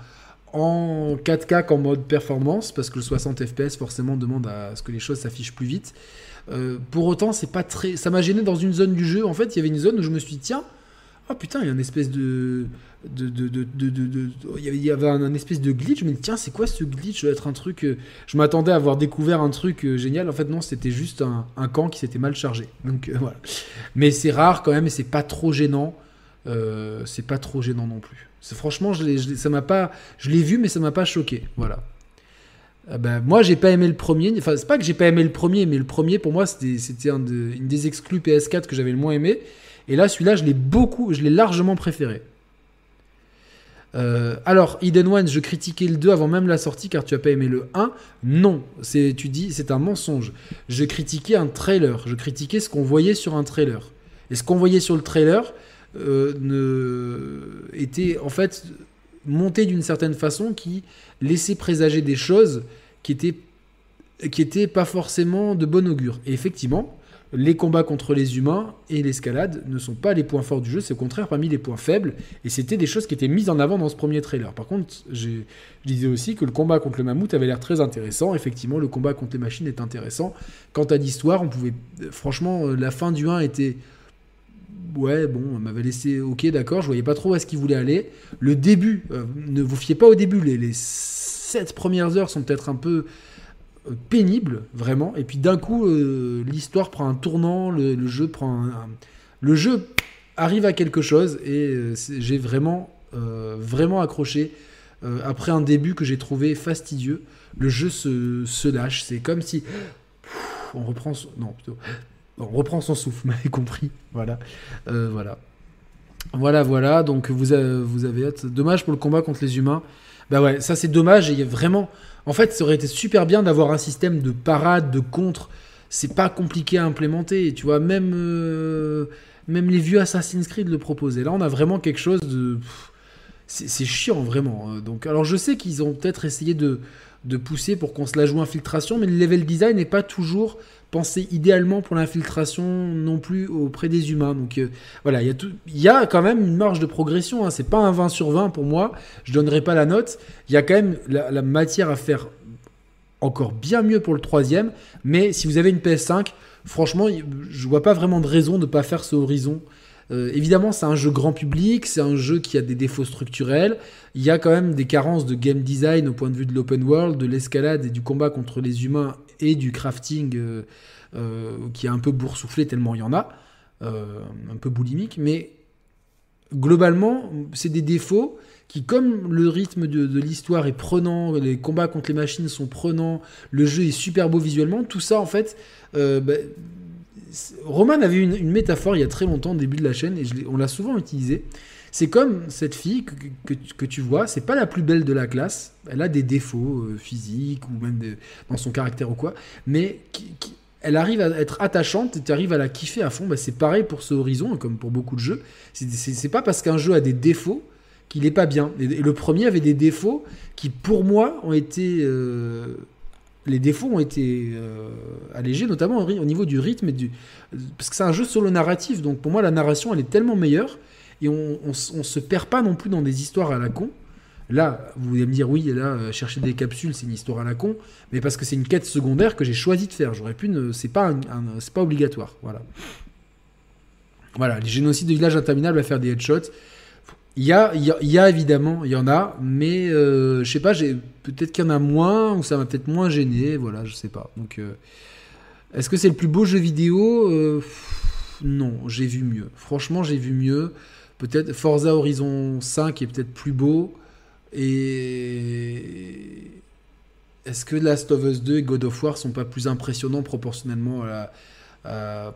en 4K qu'en mode performance, parce que le 60 FPS forcément demande à ce que les choses s'affichent plus vite. Euh, pour autant, c'est pas très. Ça m'a gêné dans une zone du jeu. En fait, il y avait une zone où je me suis dit, tiens, oh putain, il y a une espèce de. de, de, de, il y avait un, espèce de glitch. Je me dis, tiens, c'est quoi ce glitch doit être un truc. Euh, je m'attendais à avoir découvert un truc euh, génial. En fait, non, c'était juste un, camp qui s'était mal chargé. Donc voilà. Mais c'est rare quand même et c'est pas trop gênant. c'est pas trop gênant non plus. Franchement, je, ça m'a pas. Je l'ai vu, mais ça m'a pas choqué. Voilà. Ah ben, moi, j'ai pas aimé le premier. Enfin, c'est pas que j'ai pas aimé le premier, mais le premier, pour moi, c'était un une des exclus PS4 que j'avais le moins aimé. Et là, celui-là, je l'ai beaucoup, je l'ai largement préféré. Euh, alors, Eden One, je critiquais le 2 avant même la sortie car tu as pas aimé le 1. Non, c'est, tu dis, c'est un mensonge. Je critiquais un trailer. Je critiquais ce qu'on voyait sur un trailer. Et ce qu'on voyait sur le trailer euh, était en fait monté d'une certaine façon qui laissait présager des choses qui étaient, qui étaient pas forcément de bon augure. Et effectivement, les combats contre les humains et l'escalade ne sont pas les points forts du jeu, c'est au contraire parmi les points faibles, et c'était des choses qui étaient mises en avant dans ce premier trailer. Par contre, je disais aussi que le combat contre le mammouth avait l'air très intéressant, effectivement, le combat contre les machines est intéressant. Quant à l'histoire, on pouvait... Franchement, la fin du 1 était... Ouais, bon, on m'avait laissé... Ok, d'accord, je voyais pas trop où est-ce qu'il voulait aller. Le début, euh, ne vous fiez pas au début, les, les sept premières heures sont peut-être un peu euh, pénibles, vraiment. Et puis d'un coup, euh, l'histoire prend un tournant, le, jeu prend un, Le jeu arrive à quelque chose et j'ai vraiment, vraiment accroché après un début que j'ai trouvé fastidieux. Le jeu se, se lâche, c'est comme si on reprend son, non plutôt on reprend son souffle, vous m'avez compris. Voilà, voilà. Voilà, voilà. Donc vous avez, vous avez hâte. Dommage pour le combat contre les humains. Bah ouais, ça c'est dommage. Et vraiment, en fait, ça aurait été super bien d'avoir un système de parade, de contre. C'est pas compliqué à implémenter. Tu vois, même euh, les vieux Assassin's Creed le proposaient. Là, on a vraiment quelque chose de. C'est chiant vraiment. Hein. Donc, alors je sais qu'ils ont peut-être essayé de de pousser pour qu'on se la joue infiltration, mais le level design n'est pas toujours pensé idéalement pour l'infiltration non plus auprès des humains. Donc euh, voilà, il y, a quand même une marge de progression. Hein. C'est pas un 20 sur 20 pour moi. Je donnerai pas la note. Il y a quand même la, matière à faire encore bien mieux pour le troisième. Mais si vous avez une PS5, franchement, je vois pas vraiment de raison de ne pas faire ce Horizon. Euh, évidemment, c'est un jeu grand public, c'est un jeu qui a des défauts structurels. Il y a quand même des carences de game design au point de vue de l'open world, de l'escalade et du combat contre les humains et du crafting euh, euh, qui est un peu boursouflé tellement il y en a, euh, un peu boulimique, mais globalement, c'est des défauts qui, comme le rythme de, l'histoire est prenant, les combats contre les machines sont prenants, le jeu est super beau visuellement, tout ça en fait. Bah, Roman avait une, une, métaphore il y a très longtemps, au début de la chaîne, et on l'a souvent utilisé. C'est comme cette fille que, que, tu vois, c'est pas la plus belle de la classe, elle a des défauts euh, physiques ou même dans son caractère ou quoi, mais elle arrive à être attachante et tu arrives à la kiffer à fond. Bah, c'est pareil pour ce Horizon, comme pour beaucoup de jeux. C'est pas parce qu'un jeu a des défauts qu'il est pas bien. Et, le premier avait des défauts qui, pour moi, ont été. Euh, les défauts ont été euh, allégés, notamment au, au, niveau du rythme et du. Parce que c'est un jeu solo narratif, donc pour moi, la narration, elle est tellement meilleure et on, on, se perd pas non plus dans des histoires à la con. Là, vous allez me dire, oui, là, euh, chercher des capsules, c'est une histoire à la con, mais parce que c'est une quête secondaire que j'ai choisi de faire. J'aurais pu ne. C'est pas, c'est pas obligatoire. Voilà. Voilà, les génocides de villages interminables à faire des headshots. Il y a, y a, évidemment, il y en a, mais euh, je sais pas, peut-être qu'il y en a moins, ou ça m'a peut-être moins gêné, voilà, je sais pas. Donc, euh, est-ce que c'est le plus beau jeu vidéo? Non, j'ai vu mieux. Franchement, j'ai vu mieux. Peut-être Forza Horizon 5 est peut-être plus beau. Et est-ce que Last of Us 2 et God of War sont pas plus impressionnants proportionnellement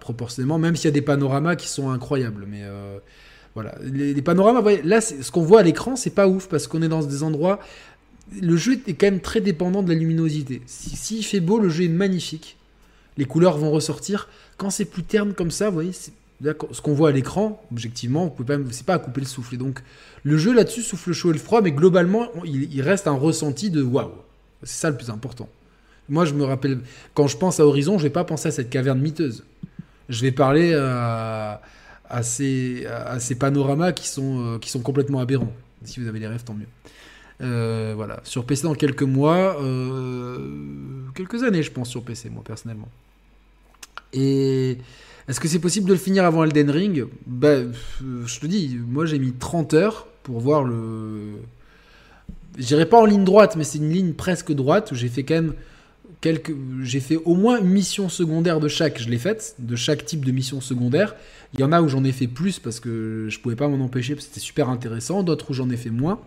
proportionnellement, même s'il y a des panoramas qui sont incroyables. Mais euh, voilà, les, panoramas, là, ce qu'on voit à l'écran, c'est pas ouf parce qu'on est dans des endroits. Le jeu est quand même très dépendant de la luminosité. S'il si, fait beau, le jeu est magnifique. Les couleurs vont ressortir. Quand c'est plus terne comme ça, vous voyez, ce qu'on voit à l'écran, objectivement, c'est pas à couper le souffle. Donc, le jeu là-dessus souffle chaud et le froid, mais globalement, il, reste un ressenti de waouh. C'est ça le plus important. Moi, je me rappelle, quand je pense à Horizon, je vais pas penser à cette caverne miteuse. Je vais parler à, ces, panoramas qui sont, euh, qui sont complètement aberrants. Si vous avez des rêves, tant mieux. Euh, voilà, sur PC dans quelques mois, euh, quelques années, je pense, sur PC, moi, personnellement. Et est-ce que c'est possible de le finir avant Elden Ring? Ben, je te dis, moi j'ai mis 30 heures pour voir le. J'irai pas en ligne droite, mais c'est une ligne presque droite où j'ai fait quand même. J'ai fait au moins une mission secondaire de chaque, je l'ai faite, de chaque type de mission secondaire. Il y en a où j'en ai fait plus parce que je pouvais pas m'en empêcher, parce que c'était super intéressant. D'autres où j'en ai fait moins.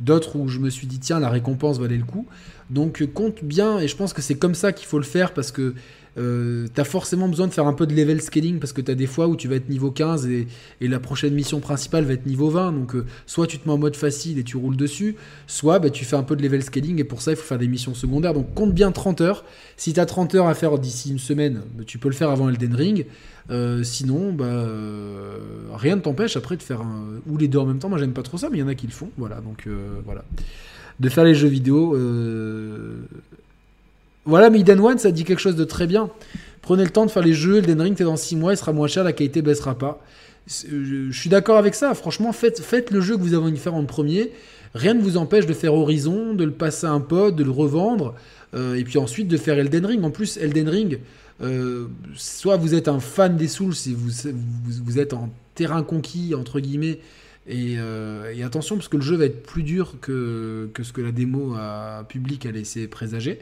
D'autres où je me suis dit, tiens, la récompense valait le coup. Donc compte bien, et je pense que c'est comme ça qu'il faut le faire parce que euh, t'as forcément besoin de faire un peu de level scaling parce que t'as des fois où tu vas être niveau 15 et, la prochaine mission principale va être niveau 20. Donc, euh, soit tu te mets en mode facile et tu roules dessus, soit bah, tu fais un peu de level scaling et pour ça, il faut faire des missions secondaires. Donc, compte bien 30 heures. Si t'as 30 heures à faire d'ici une semaine, bah, tu peux le faire avant Elden Ring. Euh, sinon, bah, rien ne t'empêche après de faire un, ou les deux en même temps. Moi, j'aime pas trop ça, mais il y en a qui le font. Voilà, donc voilà. De faire les jeux vidéo voilà, mais Eden One, ça dit quelque chose de très bien. Prenez le temps de faire les jeux, Elden Ring, t'es dans 6 mois, il sera moins cher, la qualité baissera pas. Je suis d'accord avec ça, franchement, faites, faites le jeu que vous avez envie de faire en premier. Rien ne vous empêche de faire Horizon, de le passer à un pote, de le revendre, euh, et puis ensuite de faire Elden Ring. En plus, Elden Ring, euh, soit vous êtes un fan des Souls, si vous, êtes en terrain conquis, entre guillemets, euh, et, attention, parce que le jeu va être plus dur que, ce que la démo à public a laissé présager.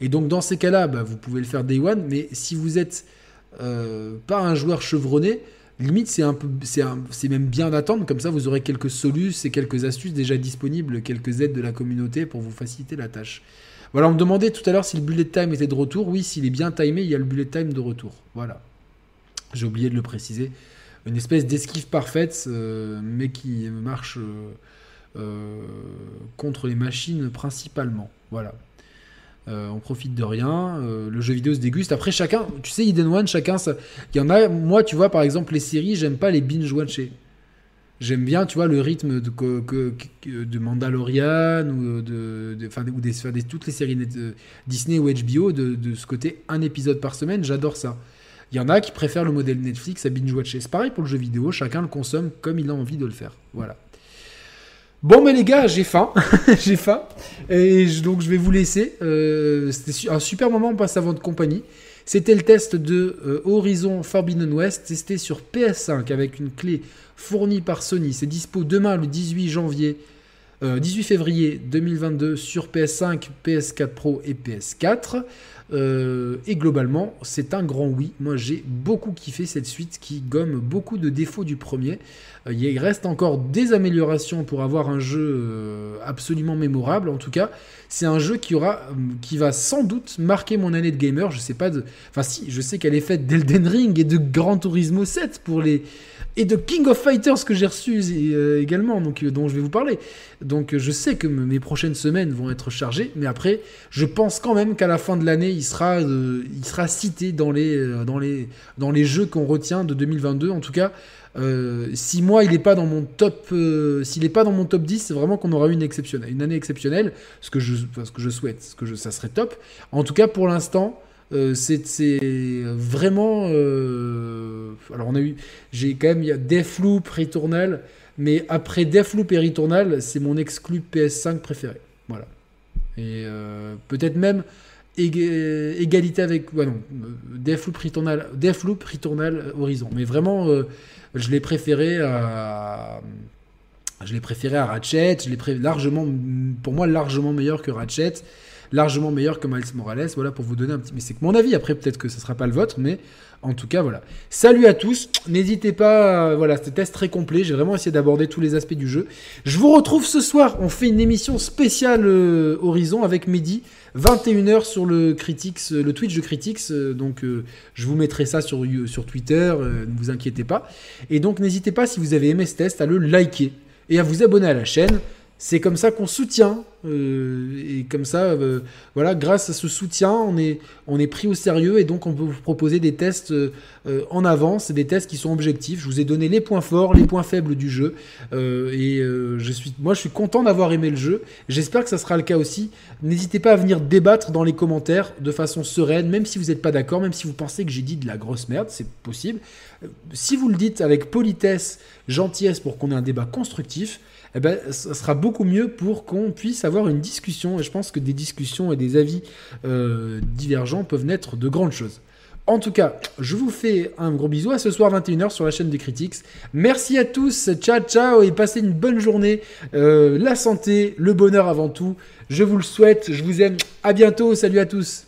Et donc dans ces cas-là, bah, vous pouvez le faire day one, mais si vous n'êtes euh, pas un joueur chevronné, limite, c'est même bien d'attendre. Comme ça, vous aurez quelques solutions et quelques astuces déjà disponibles, quelques aides de la communauté pour vous faciliter la tâche. Voilà, on me demandait tout à l'heure si le bullet time était de retour. Oui, s'il est bien timé, il y a le bullet time de retour. Voilà. J'ai oublié de le préciser. Une espèce d'esquive parfaite, euh, mais qui marche euh, euh, contre les machines principalement. Voilà. on profite de rien. le jeu vidéo se déguste. Après, chacun, tu sais, Hidden One, chacun. Il y en a, moi, tu vois, par exemple, les séries, j'aime pas les binge-watcher. J'aime bien, tu vois, le rythme de, de Mandalorian ou de, de, toutes les séries de Disney ou HBO de, ce côté un épisode par semaine. J'adore ça. Il y en a qui préfèrent le modèle Netflix à binge-watcher. C'est pareil pour le jeu vidéo, chacun le consomme comme il a envie de le faire. Voilà. Bon, mais les gars, j'ai faim. j'ai faim. Et donc, je vais vous laisser. Euh, c'était un super moment, on passe à votre compagnie. C'était le test de euh, Horizon Forbidden West, testé sur PS5 avec une clé fournie par Sony. C'est dispo demain, le 18 janvier. 18 euh, février 2022 sur PS5, PS4 Pro et PS4. Euh, et globalement, c'est un grand oui. Moi, j'ai beaucoup kiffé cette suite qui gomme beaucoup de défauts du premier. Euh, il reste encore des améliorations pour avoir un jeu euh, absolument mémorable. En tout cas, c'est un jeu qui aura, qui va sans doute marquer mon année de gamer. Je sais pas enfin si, je sais qu'elle est faite d'Elden Ring et de Gran Turismo 7 pour les et de King of Fighters que j'ai reçu euh, également, donc, euh, dont je vais vous parler. Donc euh, je sais que mes prochaines semaines vont être chargées, mais après, je pense quand même qu'à la fin de l'année, il sera, il sera cité dans les, dans les, dans les jeux qu'on retient de 2022. En tout cas, si moi il n'est pas dans mon top, s'il n'est pas dans mon top 10, c'est vraiment qu'on aura une exceptionnelle, une année exceptionnelle, ce que je, ce que je souhaite, ce que je, ça serait top. En tout cas, pour l'instant. Euh, c'est vraiment. Euh, alors, on a eu. J'ai quand même. Il y a Deathloop, Returnal. Mais après Deathloop et Returnal, c'est mon exclu PS5 préféré. Voilà. Et euh, peut-être même égalité avec. Ouais, non. Deathloop, Returnal, Returnal, Horizon. Mais vraiment, je l'ai préféré à. Je l'ai préféré à Ratchet. Je l'ai largement. Pour moi, largement meilleur que Ratchet largement meilleur que Miles Morales. Voilà pour vous donner un petit. Mais c'est que mon avis. Après, peut-être que ce sera pas le vôtre, mais en tout cas, voilà. Salut à tous. N'hésitez pas. voilà, c'était test très complet. J'ai vraiment essayé d'aborder tous les aspects du jeu. Je vous retrouve ce soir. On fait une émission spéciale euh, Horizon avec Mehdi. 21h sur le Critics, le Twitch de Critics. Euh, donc, euh, je vous mettrai ça sur, sur Twitter. ne vous inquiétez pas. Et donc, n'hésitez pas, si vous avez aimé ce test, à le liker et à vous abonner à la chaîne. C'est comme ça qu'on soutient euh, et comme ça, euh, voilà, grâce à ce soutien, on est, on est pris au sérieux et donc on peut vous proposer des tests euh, en avance, des tests qui sont objectifs. Je vous ai donné les points forts, les points faibles du jeu et je suis, moi, je suis content d'avoir aimé le jeu. J'espère que ça sera le cas aussi. N'hésitez pas à venir débattre dans les commentaires de façon sereine, même si vous n'êtes pas d'accord, même si vous pensez que j'ai dit de la grosse merde, c'est possible. Si vous le dites avec politesse, gentillesse pour qu'on ait un débat constructif eh ben, sera beaucoup mieux pour qu'on puisse avoir une discussion. Et je pense que des discussions et des avis euh, divergents peuvent naître de grandes choses. En tout cas, je vous fais un gros bisou à ce soir 21h sur la chaîne des Critiques. Merci à tous, ciao ciao et passez une bonne journée. Euh, la santé, le bonheur avant tout. Je vous le souhaite, je vous aime. À bientôt, salut à tous.